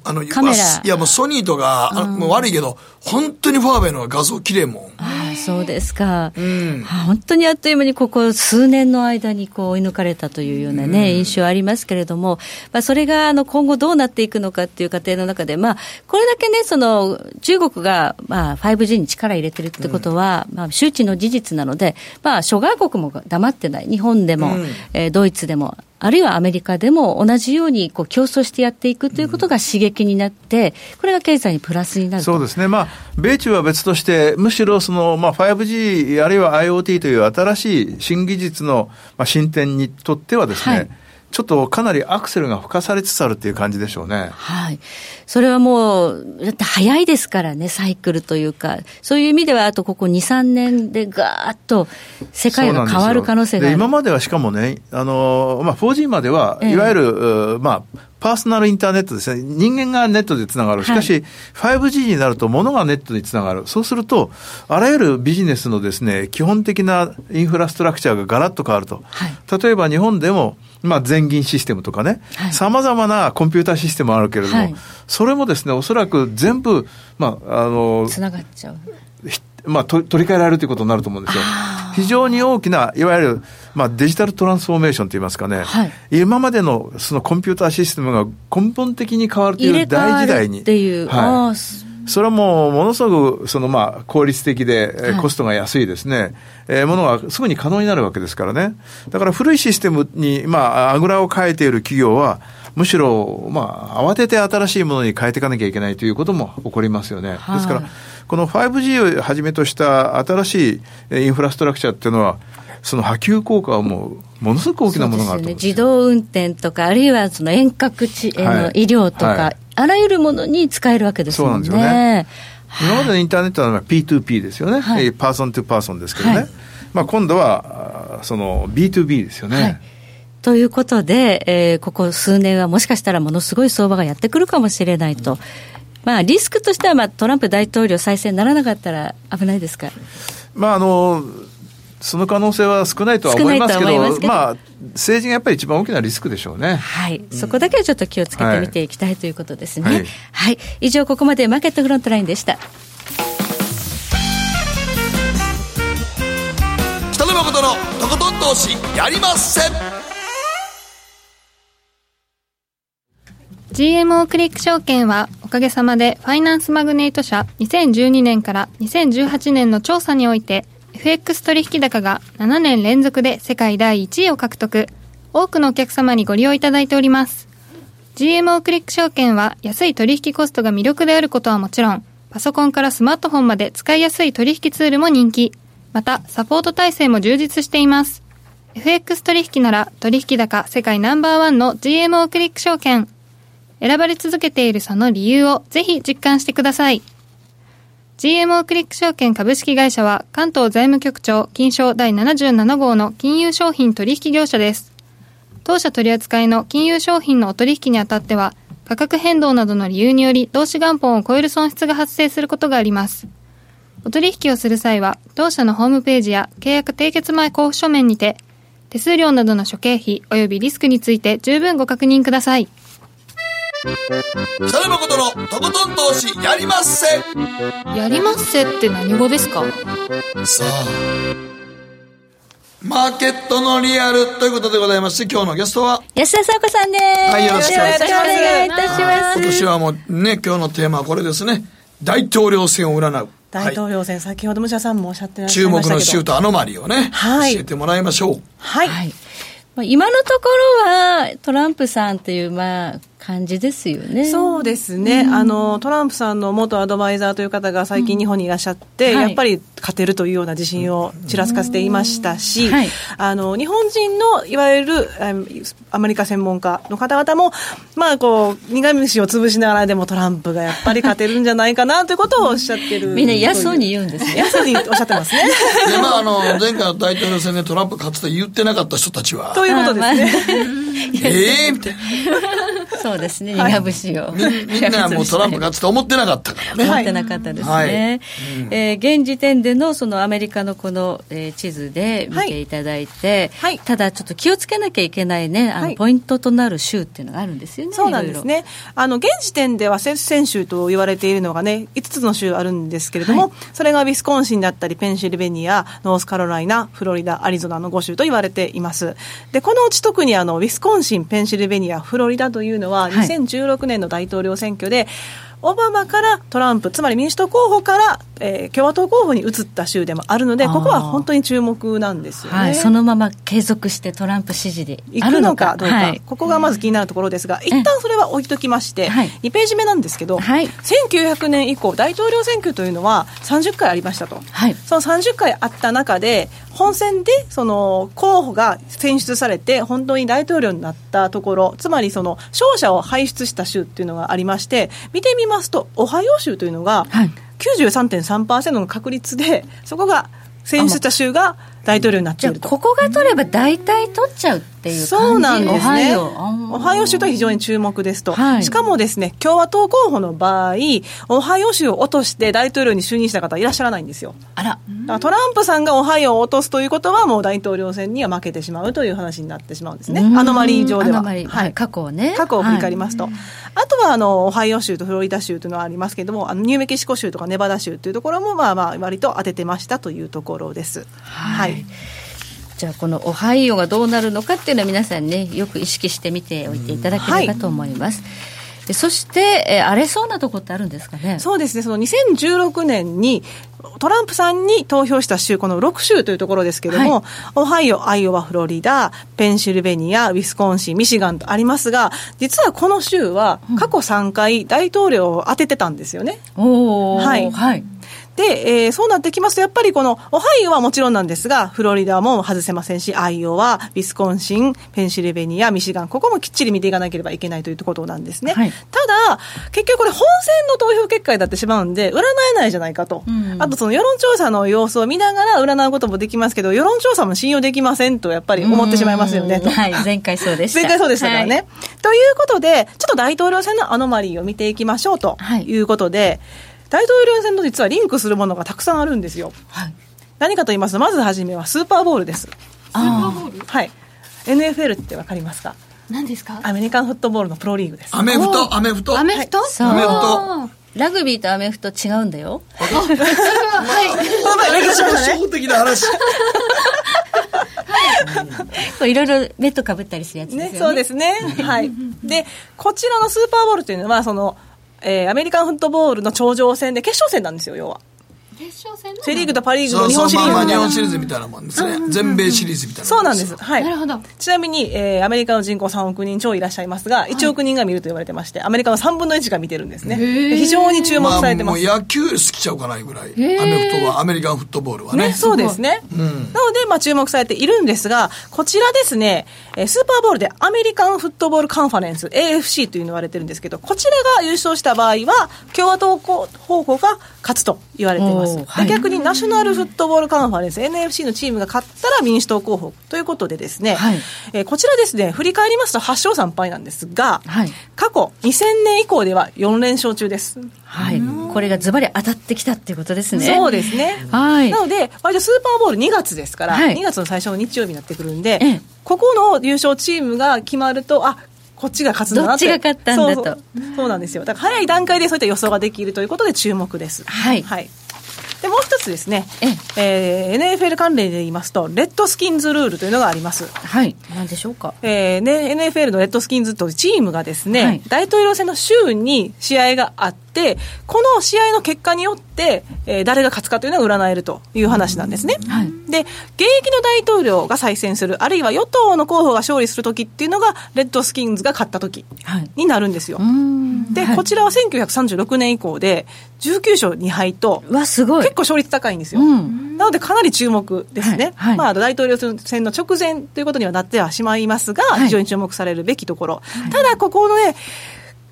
あの、カメラ。いやもうソニーとか、うん、もう悪いけど、本当にファーウェイの画像綺麗もん。ああ、そうですか。うん、本当にあっという間にここ数年の間にこう追い抜かれたというようなね、うん、印象ありますけれども、まあ、それがあの今後どうなっていくのかっていう過程の中で、まあ、これだけね、その中国がまあ 5G に力入れてるってことは、うん、まあ、周知の事実なので、まあ、諸外国も黙ってない、日本でも、うん、えー、ドイツでも、あるいはアメリカでも同じようにこう競争してやっていくということが刺激になって、これが経済にプラスになるそうですね、まあ、米中は別として、むしろその、まあ、5G、あるいは IoT という新しい新技術の進展にとってはですね、はいちょっとかなりアクセルが吹かされつつあるっていう感じでしょうね。はい。それはもう、だって早いですからね、サイクルというか、そういう意味では、あとここ2、3年でガーッと世界が変わる可能性がある。今まではしかもね、あの、まあ、4G までは、いわゆる、えー、まあ、パーソナルインターネットですね。人間がネットでつながる。しかし、はい、5G になると物がネットでつながる。そうすると、あらゆるビジネスのですね、基本的なインフラストラクチャーがガラッと変わると。はい、例えば日本でも、まあ、全銀システムとかね、さまざまなコンピューターシステムあるけれども、はい、それもですね、おそらく全部、まあ、あの、つながっちゃう。まあ、取り替えられるということになると思うんですよ。非常に大きな、いわゆる、まあ、デジタルトランスフォーメーションといいますかね、はい、今までのそのコンピューターシステムが根本的に変わるという大時代に。っていう。はい、それはもう、ものすごく、そのまあ、効率的で、コストが安いですね、はい、えー、ものがすぐに可能になるわけですからね。だから古いシステムに、まあ、あぐらをかいている企業は、むしろ、まあ、慌てて新しいものに変えていかなきゃいけないということも起こりますよね。ですから、この 5G をはじめとした新しいインフラストラクチャーっていうのは、その波及効果はもう、ものすごく大きなものがあると、ね、自動運転とか、あるいはその遠隔地、はい、医療とか、はい、あらゆるものに使えるわけですよね。そうなんですよね。今までのインターネットは P2P ですよね、はい、 person to person ですけどね、はい、まあ、今度はその B2B ですよね。はい。ということで、えー、ここ数年はもしかしたらものすごい相場がやってくるかもしれないと。まあ、リスクとしては、まあ、トランプ大統領再選ならなかったら危ないですか？まあ、あの、その可能性は少ないとは思いますけど、ますけど。まあ、政治がやっぱり一番大きなリスクでしょうね。はい、そこだけはちょっと気をつけて見ていきたい、ということですね。ははいい、以上ここまでマーケットフロントラインでした。北野誠のとことん投資やりまっせ GMO クリック証券はおかげさまでファイナンスマグネート社2012年から2018年の調査において FX 取引高が7年連続で世界第1位を獲得多くのお客様にご利用いただいております。GMO クリック証券は安い取引コストが魅力であることはもちろんパソコンからスマートフォンまで使いやすい取引ツールも人気。またサポート体制も充実しています。FX 取引なら取引高世界ナンバーワンの GMO クリック証券。選ばれ続けているその理由をぜひ実感してください。GMO クリック証券株式会社は関東財務局長金賞第77号の金融商品取引業者です。当社取扱いの金融商品のお取引にあたっては価格変動などの理由により投資元本を超える損失が発生することがあります。お取引をする際は当社のホームページや契約締結前交付書面にて手数料などの諸経費及びリスクについて十分ご確認ください。北野誠のとことん投資やりまっせ。やりますせって何語ですか？さあマーケットのリアルということでございまして今日のゲストは安田沙子さんです。はいよろしくお願いいたします。今年はもうね今日のテーマはこれですね。大統領選を占う。大統領選、先ほど武者さんもおっしゃってらっしゃ注目いましたけど。の州とアノマリをね、はい。教えてもらいましょう。はい、はい。まあ、今のところはトランプさんという、まあ、感じですよね。そうですね、あのトランプさんの元アドバイザーという方が最近日本にいらっしゃって、うんはい。やっぱり勝てるというような自信をちらつかせていましたし、はい。あの日本人のいわゆるアメリカ専門家の方々も、まあ、こう苦虫を潰しながらでもトランプがやっぱり勝てるんじゃないかなということをおっしゃってるみんな嫌そうに言うんですね。嫌そうにおっしゃってますね。<laughs> でまああの前回の大統領選でトランプ勝つと言ってなかった人たちは。ということですね。<laughs> ええみたいな。<laughs> そうですね、苦節を。みみんなもうトランプ勝つと思ってなかったからね、思ってなかったですね。はいえー現時点でのそのアメリカのこの、えー地図で見ていただいて、はいただちょっと気をつけなきゃいけないね、あのはいポイントとなる州っていうのがあるんですよね。そうなんですね。あの、現時点では接戦州と言われているのがね、5つの州あるんですけれども、はいそれがウィスコンシンだったり、ペンシルベニア、ノースカロライナ、フロリダ、アリゾナの5州と言われています。で、このうち特にあの、ウィスコンシン、ペンシルベニア、フロリダというのは、はい。2016年の大統領選挙で、オバマからトランプ、つまり民主党候補から、えー共和党候補に移った州でもあるので、ここは本当に注目なんですよね。はい、そのまま継続してトランプ支持で行くのかか。どうか、はい。ここがまず気になるところですが、一旦それは置いときまして、はい。2ページ目なんですけど、はい。1900年以降、大統領選挙というのは30回ありましたと、はい。その30回あった中で、本選でその候補が選出されて、本当に大統領になったところ、つまりその勝者を輩出した州っていうのがありまして、見てみますと、オハイオ州というのが、はい。93.3%の確率で、そこが選出した州が大統領になってじゃあいると。ここが取れば大体取っちゃうっていう感じ？そうなんですね。オハイオあーオハイオ州と非常に注目ですと。はいしかもですね、共和党候補の場合、オハイオ州を落として大統領に就任した方はいらっしゃらないんですよ。あらトランプさんがオハイオを落とすということは、もう大統領選には負けてしまうという話になってしまうんですね。うんアノマリー上では。はい過去をね過去を振り返りますと。あとは、あの、オハイオ州とフロリダ州というのはありますけれども、あのニューメキシコ州とかネバダ州というところも、まあまあ、割と当ててましたというところです。はいじゃあこのオハイオがどうなるのかっていうのは皆さんねよく意識してみておいていただければと思います、でそして、えー荒れそうなとこってあるんですかね？そうですね、その2016年にトランプさんに投票した州、この6州というところですけれども、オハイオ、アイオワ、フロリダ、ペンシルベニア、ウィスコンシン、ミシガンとありますが、実はこの州は過去3回大統領を当ててたんですよね。おー。はい。はいで、えーそうなってきますと、やっぱりこの、オハイオはもちろんなんですが、フロリダも外せませんし、アイオワ、ウィスコンシン、ペンシルベニア、ミシガン、ここもきっちり見ていかなければいけないということなんですね。はいただ、結局これ本選の投票結果になってしまうんで、占えないじゃないかと。うんあとその世論調査の様子を見ながら占うこともできますけど、世論調査も信用できませんと、やっぱり思ってしまいますよね、と。うんはい前回そうでした前回そうでしたからね。はいということで、ちょっと大統領選のアノマリーを見ていきましょうとはいいうことで、大統領選と実はリンクするものがたくさんあるんですよ。はい。何かと言いますとまずはじめはスーパーボールです。スーパーボール？はい。NFL ってわかりますか？何ですか？アメリカンフットボールのプロリーグです。アメフト、アメフト？アメフト？そう。アメフト。あラグビーとアメフト違うんだよ。は <laughs> はい。歴史の初歩的な話。<laughs> こういろいろベッドかぶったりするやつですよね。ね。そうですね。はい。でこちらのスーパーボールというのはそのえーアメリカンフットボールの頂上戦で決勝戦なんですよ要は。決勝戦の？セ・リーグとパ・リーグの日そうそう、まあまあ日本シリーズみたいな本シリーズみたいなもんですね。全米シリーズみたいなそうなんもです。はい。なるほどちなみに、えーアメリカの人口3億人超いらっしゃいますが、1億人が見ると言われてまして、アメリカの3分の1が見てるんですね。で非常に注目まあされてます。もう野球好きちゃうかないぐらい。アメフトは、アメリカンフットボールはね。ね、そうですね。なので、まあ、注目されているんですが、こちらですね、えースーパーボールでアメリカンフットボールカンファレンス、AFC というの言われてるんですけど、こちらが優勝した場合は、共和党候補が勝つと言われています。おーはいで逆にナショナルフットボールカンファレンス、NFC のチームが勝ったら民主党候補ということでですね、はいえーこちらですね、振り返りますと8勝3敗なんですが、はい過去2000年以降では4連勝中です。はい。これがズバリ当たってきたっていうことですね。そうですね。はいなので、割とスーパーボール2月ですから、はい2月の最初の日曜日になってくるんで、ええここの優勝チームが決まると、あこっちが勝つんだなって。どっちが勝ったんだとそうそうそうなんですよ。だから早い段階でそういった予想ができるということで注目です。はいはい。で、もう一つですね、ええー NFL 関連で言いますと、レッドスキンズルールというのがあります。はい。何でしょうか？えーね、NFL のレッドスキンズというチームがですね、はい大統領選の週に試合があって、この試合の結果によって、えー誰が勝つかというのが占えるという話なんですね。はいで、現役の大統領が再選する、あるいは与党の候補が勝利するときっていうのが、レッドスキンズが勝ったときはい。になるんですよ。はいこちらは1936年以降で、19勝2敗と、うわ、すごい。結構勝率高いんですよ。うんなのでかなり注目ですね。はいはいまあ、大統領選の直前ということにはなってはしまいますが、はい非常に注目されるべきところ。ただ、ここのね、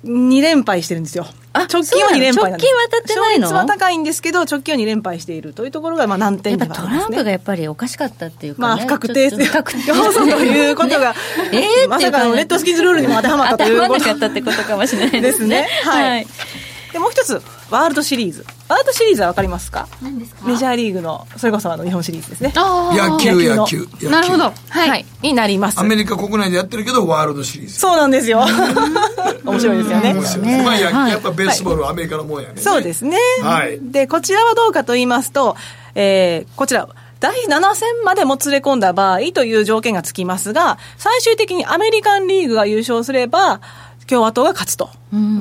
2連敗してるんですよ。あ直近は2連敗なんです。直近は当たってないの？勝率は高いんですけど、直近は2連敗しているというところが、まあ、難や点ではね。ランプがやっぱりおかしかったっていうか、ね、まあ、不確定性不確定要素ということが、ね <laughs> えーまさかのレッドスキンズルールにも当てはまったということ <laughs> 当てはまらなかったってことかもしれないでですすねね。。はい。で、もう一つ、ワールドシリーズ。ワールドシリーズはわかりますか？何ですか？メジャーリーグの、それこそあの日本シリーズですね。野球、野球の野球。野球なるほどはい、はい。になります。アメリカ国内でやってるけど、ワールドシリーズ。そうなんですよ。<laughs> 面白いですよね。面白いねまあ、やはいやっぱベースボールはアメリカのもんやね。そうですね。はいで、こちらはどうかと言いますと、えーこちら、第7戦までもつれ込んだ場合という条件がつきますが、最終的にアメリカンリーグが優勝すれば、共和党が勝つと。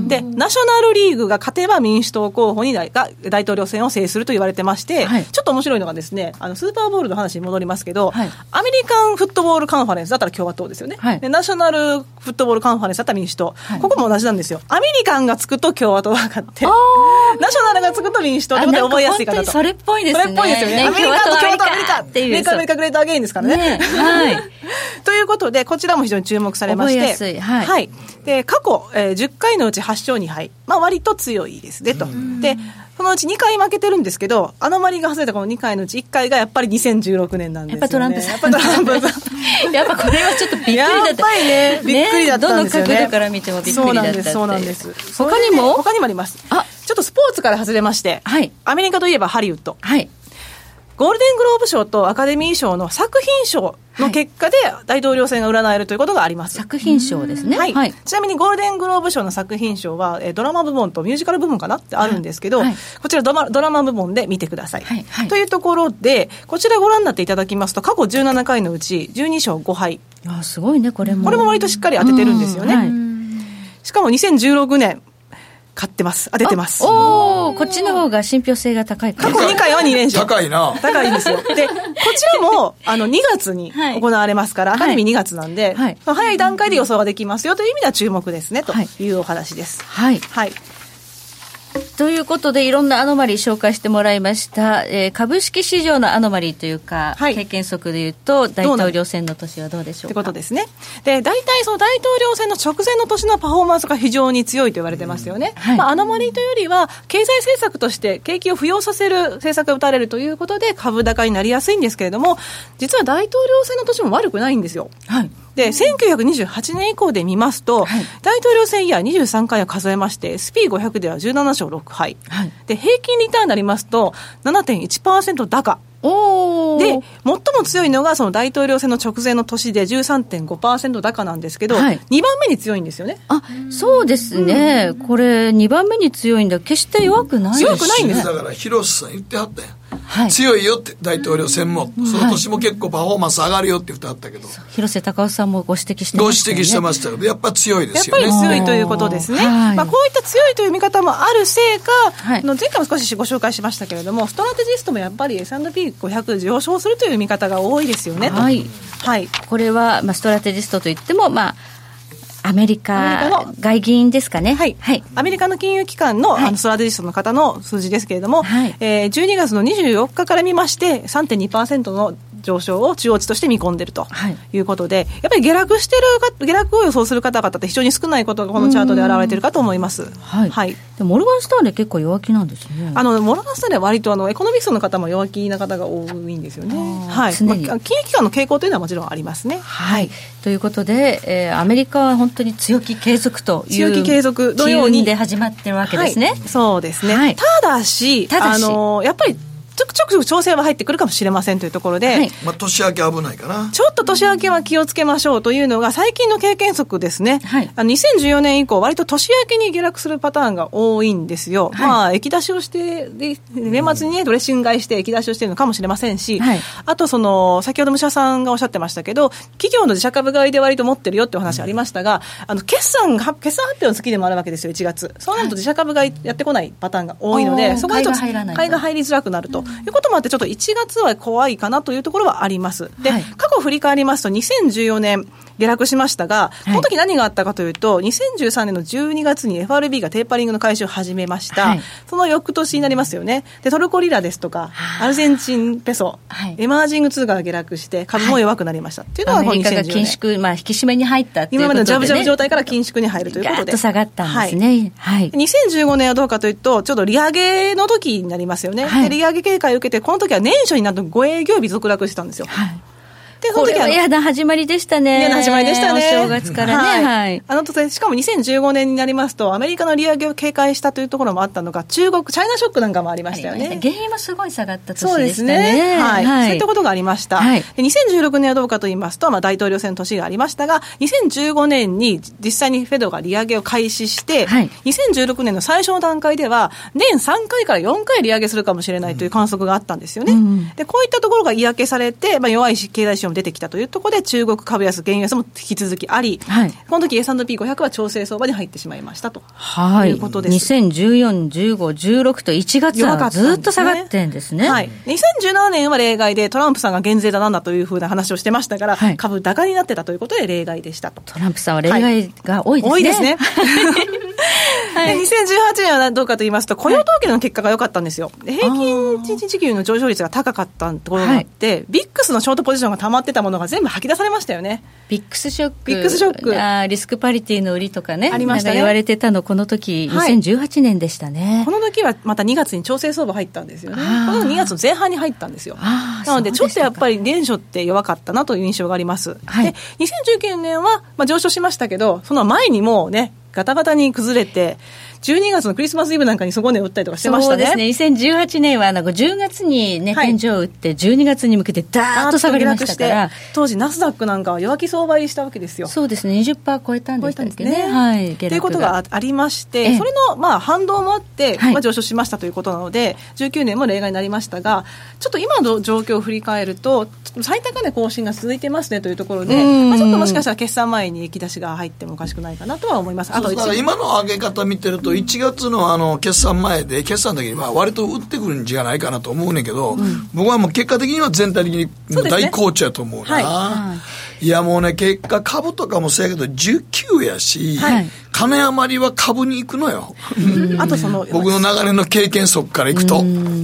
で、ナショナルリーグが勝てば民主党候補に大が大統領選を制すると言われてまして、はい。ちょっと面白いのがですね、あの、スーパーボールの話に戻りますけど、はい。アメリカンフットボールカンファレンスだったら共和党ですよね。はい。でナショナルフットボールカンファレンスだったら民主党。ここも同じなんですよ。アメリカンがつくと共和党が勝って、ナショナルがつくと民主党ってことで覚えやすいかなと。それっぽいですね。それっぽいですよね。ね。アメリカと共和党アメリカ。っていう。アメリカアメリカグレートアゲインですからね。ね。はい。<laughs> ということで、こちらも非常に注目されまして。覚えやすい。はい。で、過去、えー10回のうち8勝2敗。まあ割と強いですね、と。で、そのうち2回負けてるんですけど、アノマリが外れたこの2回のうち1回がやっぱり2016年なんですよ、ね。やっぱトランプさんやっぱトランプさん。<laughs> やっぱこれはちょっとびっくりだった。やっぱりね、びっくりだったんですよね。どの角度から見てもびっくりだったっていうそうなんです、そうなんです。他にも？他にもあります。あちょっとスポーツから外れまして、はいアメリカといえばハリウッド。はい。ゴールデングローブ賞とアカデミー賞の作品賞の結果で大統領選が占えるということがあります。作品賞ですね。はいちなみにゴールデングローブ賞の作品賞は、えードラマ部門とミュージカル部門かなってあるんですけど、はいこちらドラマドラマ部門で見てください、はいはいというところで、こちらご覧になっていただきますと、過去17回のうち12勝5敗。あすごいね、これも。これも割としっかり当ててるんですよね。うはいしかも2016年、勝ってます。当ててます。おおこっちの方が信憑性が高いか過ら去2回は2連勝。高いな。高いんですよ。<laughs> で、こちらも、あの、2月にはい行われますから、アカデミー2月なんで、はいまあ早い段階で予想ができますよという意味では注目ですね、とはいいうお話です。はい。はい。ということで、いろんなアノマリー紹介してもらいました。えー株式市場のアノマリーというか、はい経験則でいうと、大統領選の年はどうでしょって。ことですね。で、大体その大統領選の直前の年のパフォーマンスが非常に強いと言われてますよね。はいまあ、アノマリーというよりは、経済政策として景気を浮揚させる政策が打たれるということで株高になりやすいんですけれども、実は大統領選の年も悪くないんですよ。はい。で、1928年以降で見ますと、大統領選イヤー23回を数えまして、SP500 では17勝6敗。で、平均リターンになりますと、7.1%高。おで、最も強いのがその大統領選の直前の年で13.5%高なんですけど、はい。2番目に強いんですよね。あそうですね、これ、2番目に強いんだ、決して弱くないです弱くないんです。だから広瀬さん言ってはったやん、はい。強いよって大統領選も、その年も結構パフォーマンス上がるよって言ってはったけど、広瀬隆夫さんもご指摘してごましたよね。指摘してましたけどやっぱ強いでやっぱりすよね強いということですね。はい。まあ、こういった強いという見方もあるせいか、はい。前回も少しご紹介しましたけれども、ストラテジストもやっぱり S&P500 上昇するという見方が多いですよね。とはい。はい。これは、まあ、ストラテジストといっても、まあ、アメリカの外銀ですかね。はい、はい。アメリカの金融機関の,、はいあのストラテジストの方の数字ですけれども、はいえー12月の24日から見まして、3.2%の上昇を中央値として見込んでいるとはいいうことで、やっぱり下落してるか、下落を予想する方々って非常に少ないことがこのチャートで現れているかと思います。はい。はいでモルガンスタンレー結構弱気なんですね。あのモルガンスタンレーでは割とあのエコノミストの方も弱気な方が多いんですよね。はい。常にまあ金融機関の傾向というのはもちろんありますね。はい。ということで、えーアメリカは本当に強気継続という。強気継続のようにで始まってるわけですね。はいそうですね。はいただし、ただしあのやっぱりちょくちょく調整は入ってくるかもしれませんというところで、はい。まあ、年明け危ないかな。ちょっと年明けは気をつけましょうというのが最近の経験則ですね。はい。あの2014年以降、割と年明けに下落するパターンが多いんですよ。はい。まあ、液出しをして、で年末にね、ドレッシング買いして液出しをしているのかもしれませんし、はい。あとその、先ほど武者さんがおっしゃってましたけど、企業の自社株買いで割と持ってるよってお話ありましたが、あの、決算が、決算発表の月でもあるわけですよ、1月。そうなると自社株買いやってこないパターンが多いので、そこでちょっと買いが入らないと。買いが入りづらくなるということもあって、ちょっと1月は怖いかなというところはあります。で、はい過去を振り返りますと、2014年、下落しましたが、この時何があったかというと、2013年の12月に FRB がテーパリングの開始を始めました。はいその翌年になりますよね。で、トルコリラですとか、アルゼンチンペソ、はいエマージング通貨が下落して、株も弱くなりました。っていうのがこのアメリカが2014緊年。縮、まあ、引き締めに入ったっね。今までのジャブジャブ状態から緊縮に入るということで。と下がったんですはいね。はい。2015年はどうかというと、ちょうど利上げの時になりますよね。利上げ警戒を受けて、この時は年初になると5営業日続落してたんですよ。はい。で、その時はは嫌な始まりでしたね。嫌な始まりでしたね。お正月からね。はい。あのとしかも2015年になりますと、アメリカの利上げを警戒したというところもあったのが、中国、チャイナショックなんかもありましたよね。原因もすごい下がった年そうですでしたね。ね。はい。そういったことがありました。はいで2016年はどうかと言いますと、まあ大統領選の年がありましたが、2015年に実際にフェドが利上げを開始して、はい2016年の最初の段階では、年3回から4回利上げするかもしれないという観測があったんですよね。うんで、こういったところが嫌気されて、まあ弱い経済指標も出てきたというところで、中国株安、原油安も引き続きあり、はいこの時 S&P500 は調整相場に入ってしまいましたと。はい。いうことです2014、15、16と1月はずっと下がってんですね。はい。2017年は例外で、トランプさんが減税だなんだというふうな話をしてましたから、はい株高になってたということで例外でしたと。トランプさんは例外が多いですね。多いですね。<laughs> はいで2018年はどうかと言いますと、雇用統計の結果が良かったんですよ。で平均一日時給の上昇率が高かったところがあって、ビックスのショートポジションが溜まってたものが全部吐き出されましたよね。ビックスショック。ビックスショックあーリスクパリティの売りとかね。ありましたね言われてたの、この時、はい2018年でしたね。この時はまた2月に調整相場入ったんですよね。この2月の前半に入ったんですよ。なので、ちょっとやっぱり。り年初って弱かったなという印象があります。はいで、2019年は、まあ、上昇しましたけど、その前にもうね、ガタガタに崩れて、12月のクリスマスイブなんかに底値を打ったりとかしてましたね。そうですね。2018年は、なんか10月にね、はい天井を打って、12月に向けてダーッと下がりましたから、当時ナスダックなんかは弱気相場入りしたわけですよ。そうですね、20%超えたんでしたっけね。超えたんですねはい。ということがあありまして、ええそれの、まあ、反動もあって、はいまあ、上昇しましたということなので、19年も例外になりましたが、ちょっと今の状況を振り返ると最高値更新が続いてますねというところで、うん。まあ、ちょっともしかしたら決算前に液出しが入ってもおかしくないかなとは思います。あと今の上げ方見てると、1月のあの決算前で、決算の時には割と売ってくるんじゃないかなと思うねんけど、僕はもう結果的には全体的に大好調やと思うな。はい。いやもうね、結果株とかもそうやけど、19やし、はい。金余りは株に行くのよ。あとその、<laughs> 僕の長年の経験則からいくと。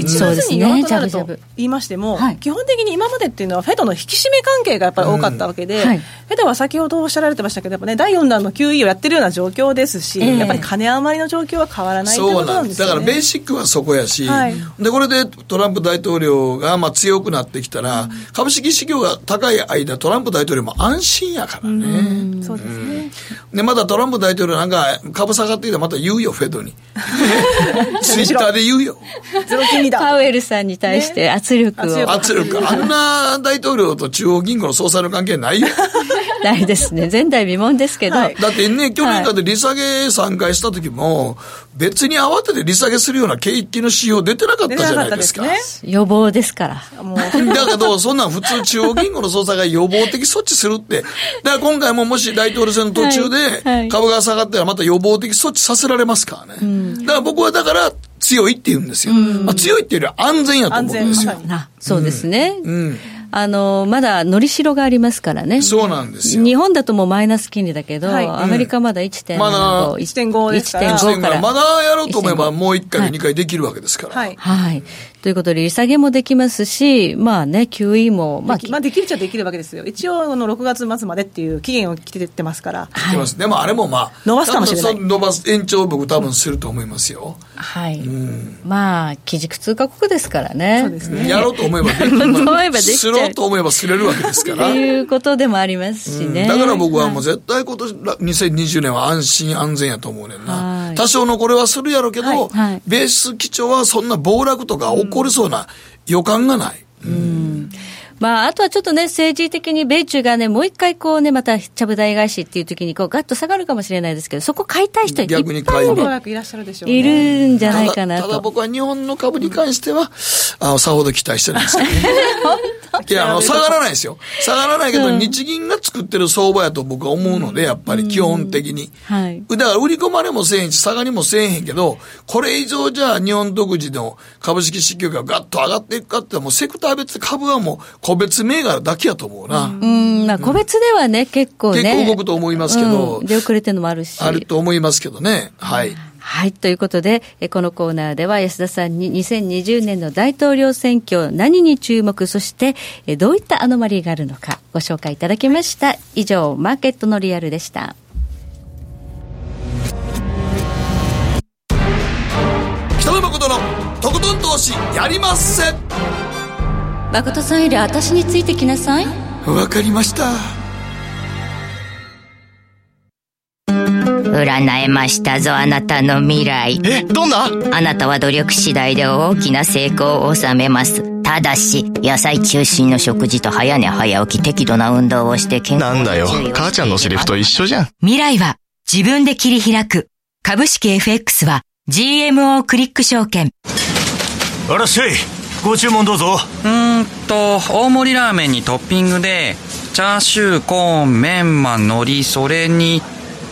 そうですね。に弱となるとジャブジャブ。言いましても、はい基本的に今までっていうのは、フェドの引き締め関係がやっぱり多かったわけで、フェドは先ほどおっしゃられてましたけど、やっぱね、第4弾の QE をやってるような状況ですし、ええ。やっぱり金余りの状況は変わらないというなんんですよ、なですだね。からベーシックはそこやし、はい。でこれでトランプ大統領がまあ強くなってきたら、株式市況が高い間、トランプ大統領も安心やからね。そうですね。で、まだトランプ大統領なんか株下がってきたらまた言うよ、フェドに。<laughs> ツイッターで言うよ。ゼロ金利だ。パウエルさんに対して圧力を、ね圧力。あんな大統領と中央銀行の総裁の関係ないよ。<laughs> ないですね。前代未聞ですけど、はいだってね、去年から利下げ3回した時も、別に慌てて利下げするような景気の指標出てなかったじゃないですか。かす予防ですから。もうだけど、そんなん普通中央銀行の総裁が予防的措置するって。だから今回ももし大統領選の途中で株が下がったらまた予防的措置させられますからね。だから僕はだから強いって言うんですよ。まあ、強いっていうよりは安全やと思うんですよ安。全あそうですね。うん。あの、まだ、のりしろがありますからね。そうなんですよ。日本だともうマイナス金利だけど、はいアメリカまだ1.5、まだ1.5ですから1.5から。まだやろうと思えばもう1回、はい2回できるわけですから。はい。はい。ということで、利下げもできますし、まあね、QE も、まあで、きまあ、できるっちゃできるわけですよ。一応、あの、6月末までっていう期限を切ってますから。でますでもあれもまあ、伸ばすかもしれない伸ばす、延長僕多分すると思いますよ。はい。まあ、基軸通貨国ですからね。そうですね。やろうと思えばできやろ <laughs> うと思えばできちゃうすろうと思えばすれるわけですかっら。ていうことでもありますしね。だから僕はもう絶対今年、2020年は安心安全やと思うねんはな。い多少のこれはするやろうけど、はいはいベース基調はそんな暴落とか起起こりそうな予感がない。まあ、あとはちょっとね、政治的に米中がね、もう一回こうね、また、ちゃぶ台返しっていう時に、こう、ガッと下がるかもしれないですけど、そこ買いたい人いっ逆にぱいいる買いらくいらっしゃるでしょう、ね。いるんじゃないただただかなと。僕は日本の株に関しては、あの、さほど期待してないですけどね。<laughs> いや、あの、下がらないですよ。下がらないけど、日銀が作ってる相場やと僕は思うので、やっぱり基本的に。はい。だから売り込まれもせえへんし、下がりもせえへんけど、これ以上じゃあ日本独自の株式市況がガッと上がっていくかって、もうセクター別株はもう個別銘柄だけやと思うな。うん、まあ、個別ではね、結構ね。結構動くと思いますけどうん出遅れてるのもあるし。あると思いますけどね。はい。はい。ということで、えこのコーナーでは安田さんに2020年の大統領選挙何に注目、そしてえどういったアノマリーがあるのかご紹介いただきました。以上、マーケットのリアルでした。北野誠のとことん投資やりまっせ誠さんより私についてきなさい。わかりました。占えましたぞあなたの未来。えどんな？あなたは努力次第で大きな成功を収めます。ただし野菜中心の食事と早寝早起き適度な運動をして健康なんだよ。母ちゃんのセリフと一緒じゃん。未来は自分で切り開く。株式 FX は GMO クリック証券。あらっしゃいご注文どうぞ。うーんと大盛りラーメンにトッピングでチャーシューコーンメンマ海苔それに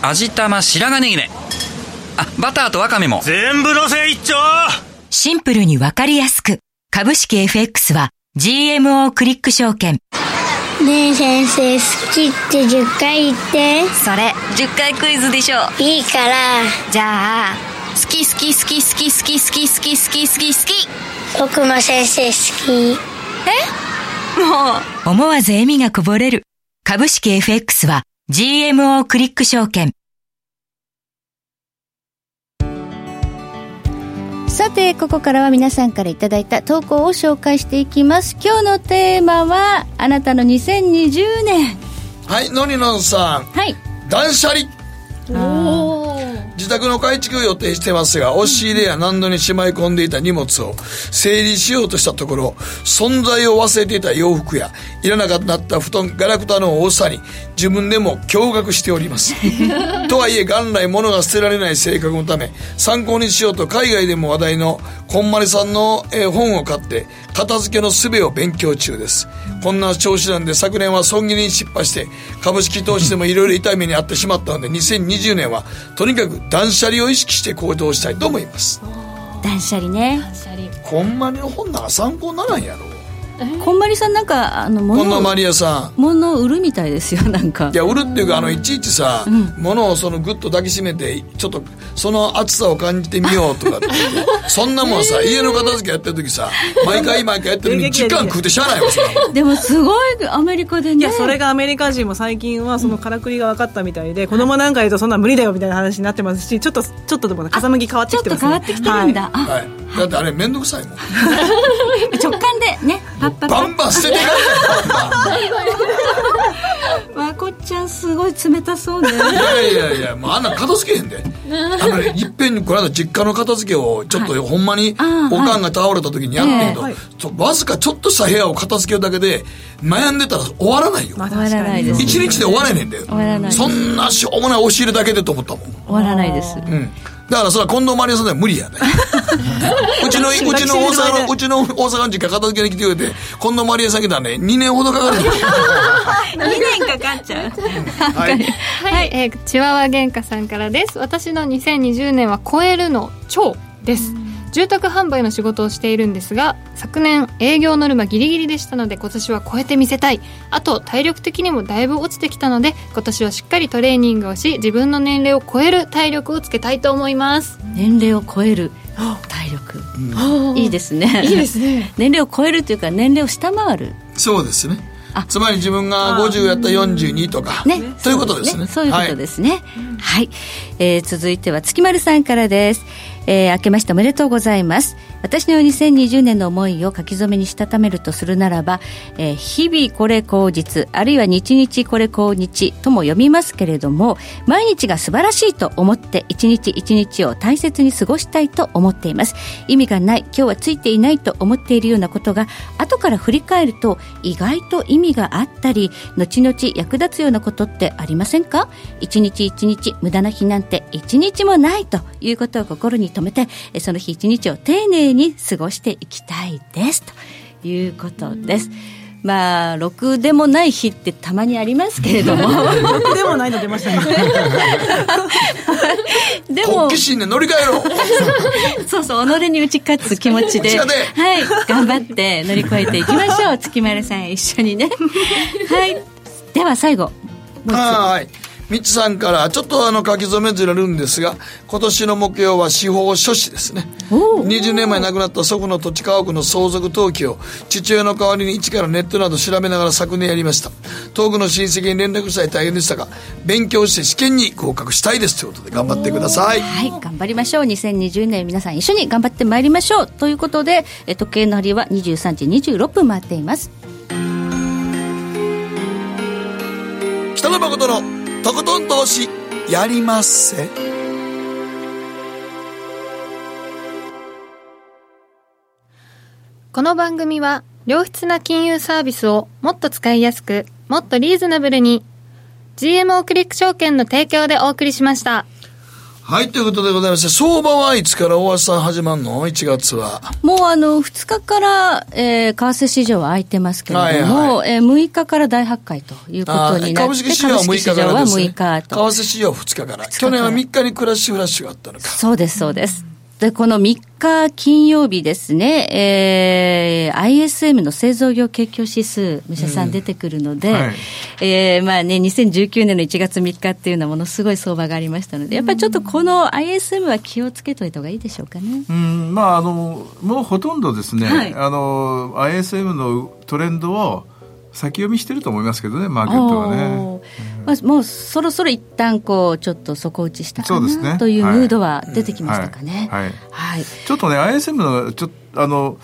味玉白髪ネギね。あバターとワカメも。全部のせ一丁。シンプルにわかりやすく。株式 FX は GMO クリック証券。ねえ先生好きって10回言って。それ10回クイズでしょ。いいから。じゃあ好き好き好き好き好き好き好き好き好き好き僕も先生好き思わず笑みがこぼれる株式 FX は GMO クリック証券さて、ここからは皆さんからいただいた投稿を紹介していきます。今日のテーマは、あなたの2020年。はい、のりのんさん。はい。断捨離。自宅の改築を予定してますが、押し入れや何度にしまい込んでいた荷物を整理しようとしたところ、存在を忘れていた洋服や、いらなかった布団、ガラクタの多さに、自分でも驚愕しております。<laughs> とはいえ、元来物が捨てられない性格のため、参考にしようと海外でも話題のこんまりさんのえー本を買って、片付けの術を勉強中です。こんな調子なんで昨年は損切りに失敗して、株式投資でもいろいろ痛い目に遭ってしまったので、2020年はとにかく断捨離を意識して行動したいと思います。断捨離ね。ほんまにの本なんか参考にならんやろ。こんまりさんなんかあの近藤物マリアさん。物を売るみたいですよなんか。いや売るっていうかあのいちいちさ、物をそのグッと抱きしめてちょっとその熱さを感じてみようとかって言ってそんなもんさ家の片付けやってる時さ毎回毎回やってるのに時間食うてしゃあないわでもすごいアメリカでね。いやそれがアメリカ人も最近はそのからくりが分かったみたいで、子供なんか言うとそんな無理だよみたいな話になってますしちょっとちょっとでも風向き変わってきてます、ね、ちょっと変わってきてるんだ、あはい、だってあれ面倒くさいもん。<laughs> 直感でねパッパッパバンバン捨てていかまこっちゃんすごい冷たそうね。ないいやいやいやもうあんなん片付けへんで。あのねいっぺんにこの間実家の片付けをちょっとほんまにおかんが倒れた時にやってんけど、はい。わずかちょっとした部屋を片付けるだけで悩んでたら終わらないよ。まあ終わらないです。一日で終われねえんだよ終わらないそんなしょうもない押し入れだけでと思ったもん。終わらないです。うんだからそれは近藤マリアさんでは無理やね <laughs> うちのうちの大阪のうちの大阪の実家片付けに来てくれて近藤マリアさん来たらね。2年ほどかかる。んだよ2年かかっちゃう。はい。はい、えー、チワワ原価さんからです。私の2020年は超えるの超です住宅販売の仕事をしているんですが昨年営業ノルマギリギリでしたので今年は超えてみせたい。あと体力的にもだいぶ落ちてきたので今年はしっかりトレーニングをし自分の年齢を超える体力をつけたいと思います。年齢を超える。体力、いいですね。いいですね。<laughs> 年齢を超えるというか年齢を下回る。そうですね。あ。つまり自分が50やったら42とか、ね。ということですね。そういうことですね。はい、えー続いては月丸さんからですえー明けましておめでとうございます。私の2020年の思いを書き初めにしたためるとするならば、えー日々これ口実あるいは日々これ口日とも読みますけれども毎日が素晴らしいと思って一日一日を大切に過ごしたいと思っています。意味がない今日はついていないと思っているようなことが後から振り返ると意外と意味があったり後々役立つようなことってありませんか？一日一日無駄な日なんて一日もないということを心に留めてえその日一日を丁寧に過ごしていきたいです。ということです。まあろくでもない日ってたまにありますけれども。僕でもないの出ましたね。<laughs> でも好奇心で乗り換えろ。<laughs> そうそう己に打ち勝つ気持ちではい頑張って乗り越えていきましょう。月丸さん一緒にね。はい。では最後もう一つはい。みちさんから、ちょっとあの書き初めずれるんですが、今年の目標は司法書士ですね。おー20年前亡くなった祖父の土地家屋の相続登記を父親の代わりに一からネットなど調べながら昨年やりました。遠くの親戚に連絡したり大変でしたが、勉強して試験に合格したいですということで頑張ってください。はい、頑張りましょう。2020年皆さん一緒に頑張ってまいりましょう。ということで、え時計の針は23時26分回っています。北野誠のとことん投資やりまっせ。この番組は良質な金融サービスをもっと使いやすくもっとリーズナブルに GMO クリック証券の提供でお送りしましたはい、ということでございまして、相場はいつから大橋さん始まるの ?1 月は。もうあの、2日から、えー、為替市場は開いてますけれども、はいえー、6日から大発会ということになって、株式市場は6日からです、ね。株式市場は6日と。為替市場は2日から。去年は3日にクラッシュフラッシュがあったのか。そうです、そうです。で、この3日金曜日ですね、えー、ISM の製造業景況指数、武者さん出てくるので、はい。えー、まあね、2019年の1月3日っていうのはものすごい相場がありましたので、やっぱりちょっとこの ISM は気をつけといた方がいいでしょうかね。うんまああのもうほとんどですね、はい。あの ISM のトレンドを先読みしてると思いますけどねマーケットはね。まあ、もうそろそろ一旦こうちょっっと底打ちしたかそうですね。なというはいムードは出てきましたかね。はい。はい。はい。ちょっとね ISM のちょっとあの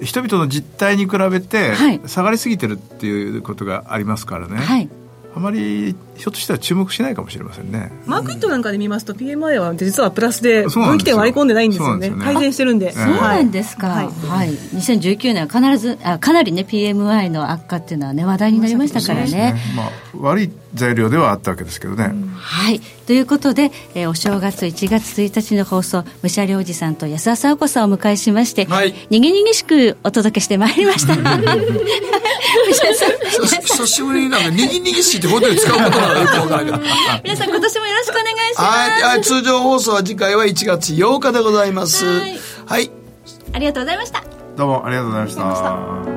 人々の実態に比べてはい。下がりすぎてるっていうことがありますからね、はい。あまりひょっとしたら注目しないかもしれませんね。マークイットなんかで見ますと PMI は実はプラスで分岐点割り込んでないんですよね。ね。改善してるんで。そうなはいんですか、ははい。い2019年は必ずあかなりね PMI の悪化っていうのはね話題になりましたからね。まあ、悪い材料ではあったわけですけどね、はい。ということで、えーお正月1月1日の放送武者良二さんと安田沙子さんをお迎えしまして、はい。にぎにぎしくお届けしてまいりました。<laughs> 武者さん。久し久しぶりになんか、にぎにぎしいってことで使うこと <laughs> 皆さん今年もよろしくお願いします。はい、はい、通常放送は次回は1月8日でございます。はいはいありがとうございました。どうもありがとうございました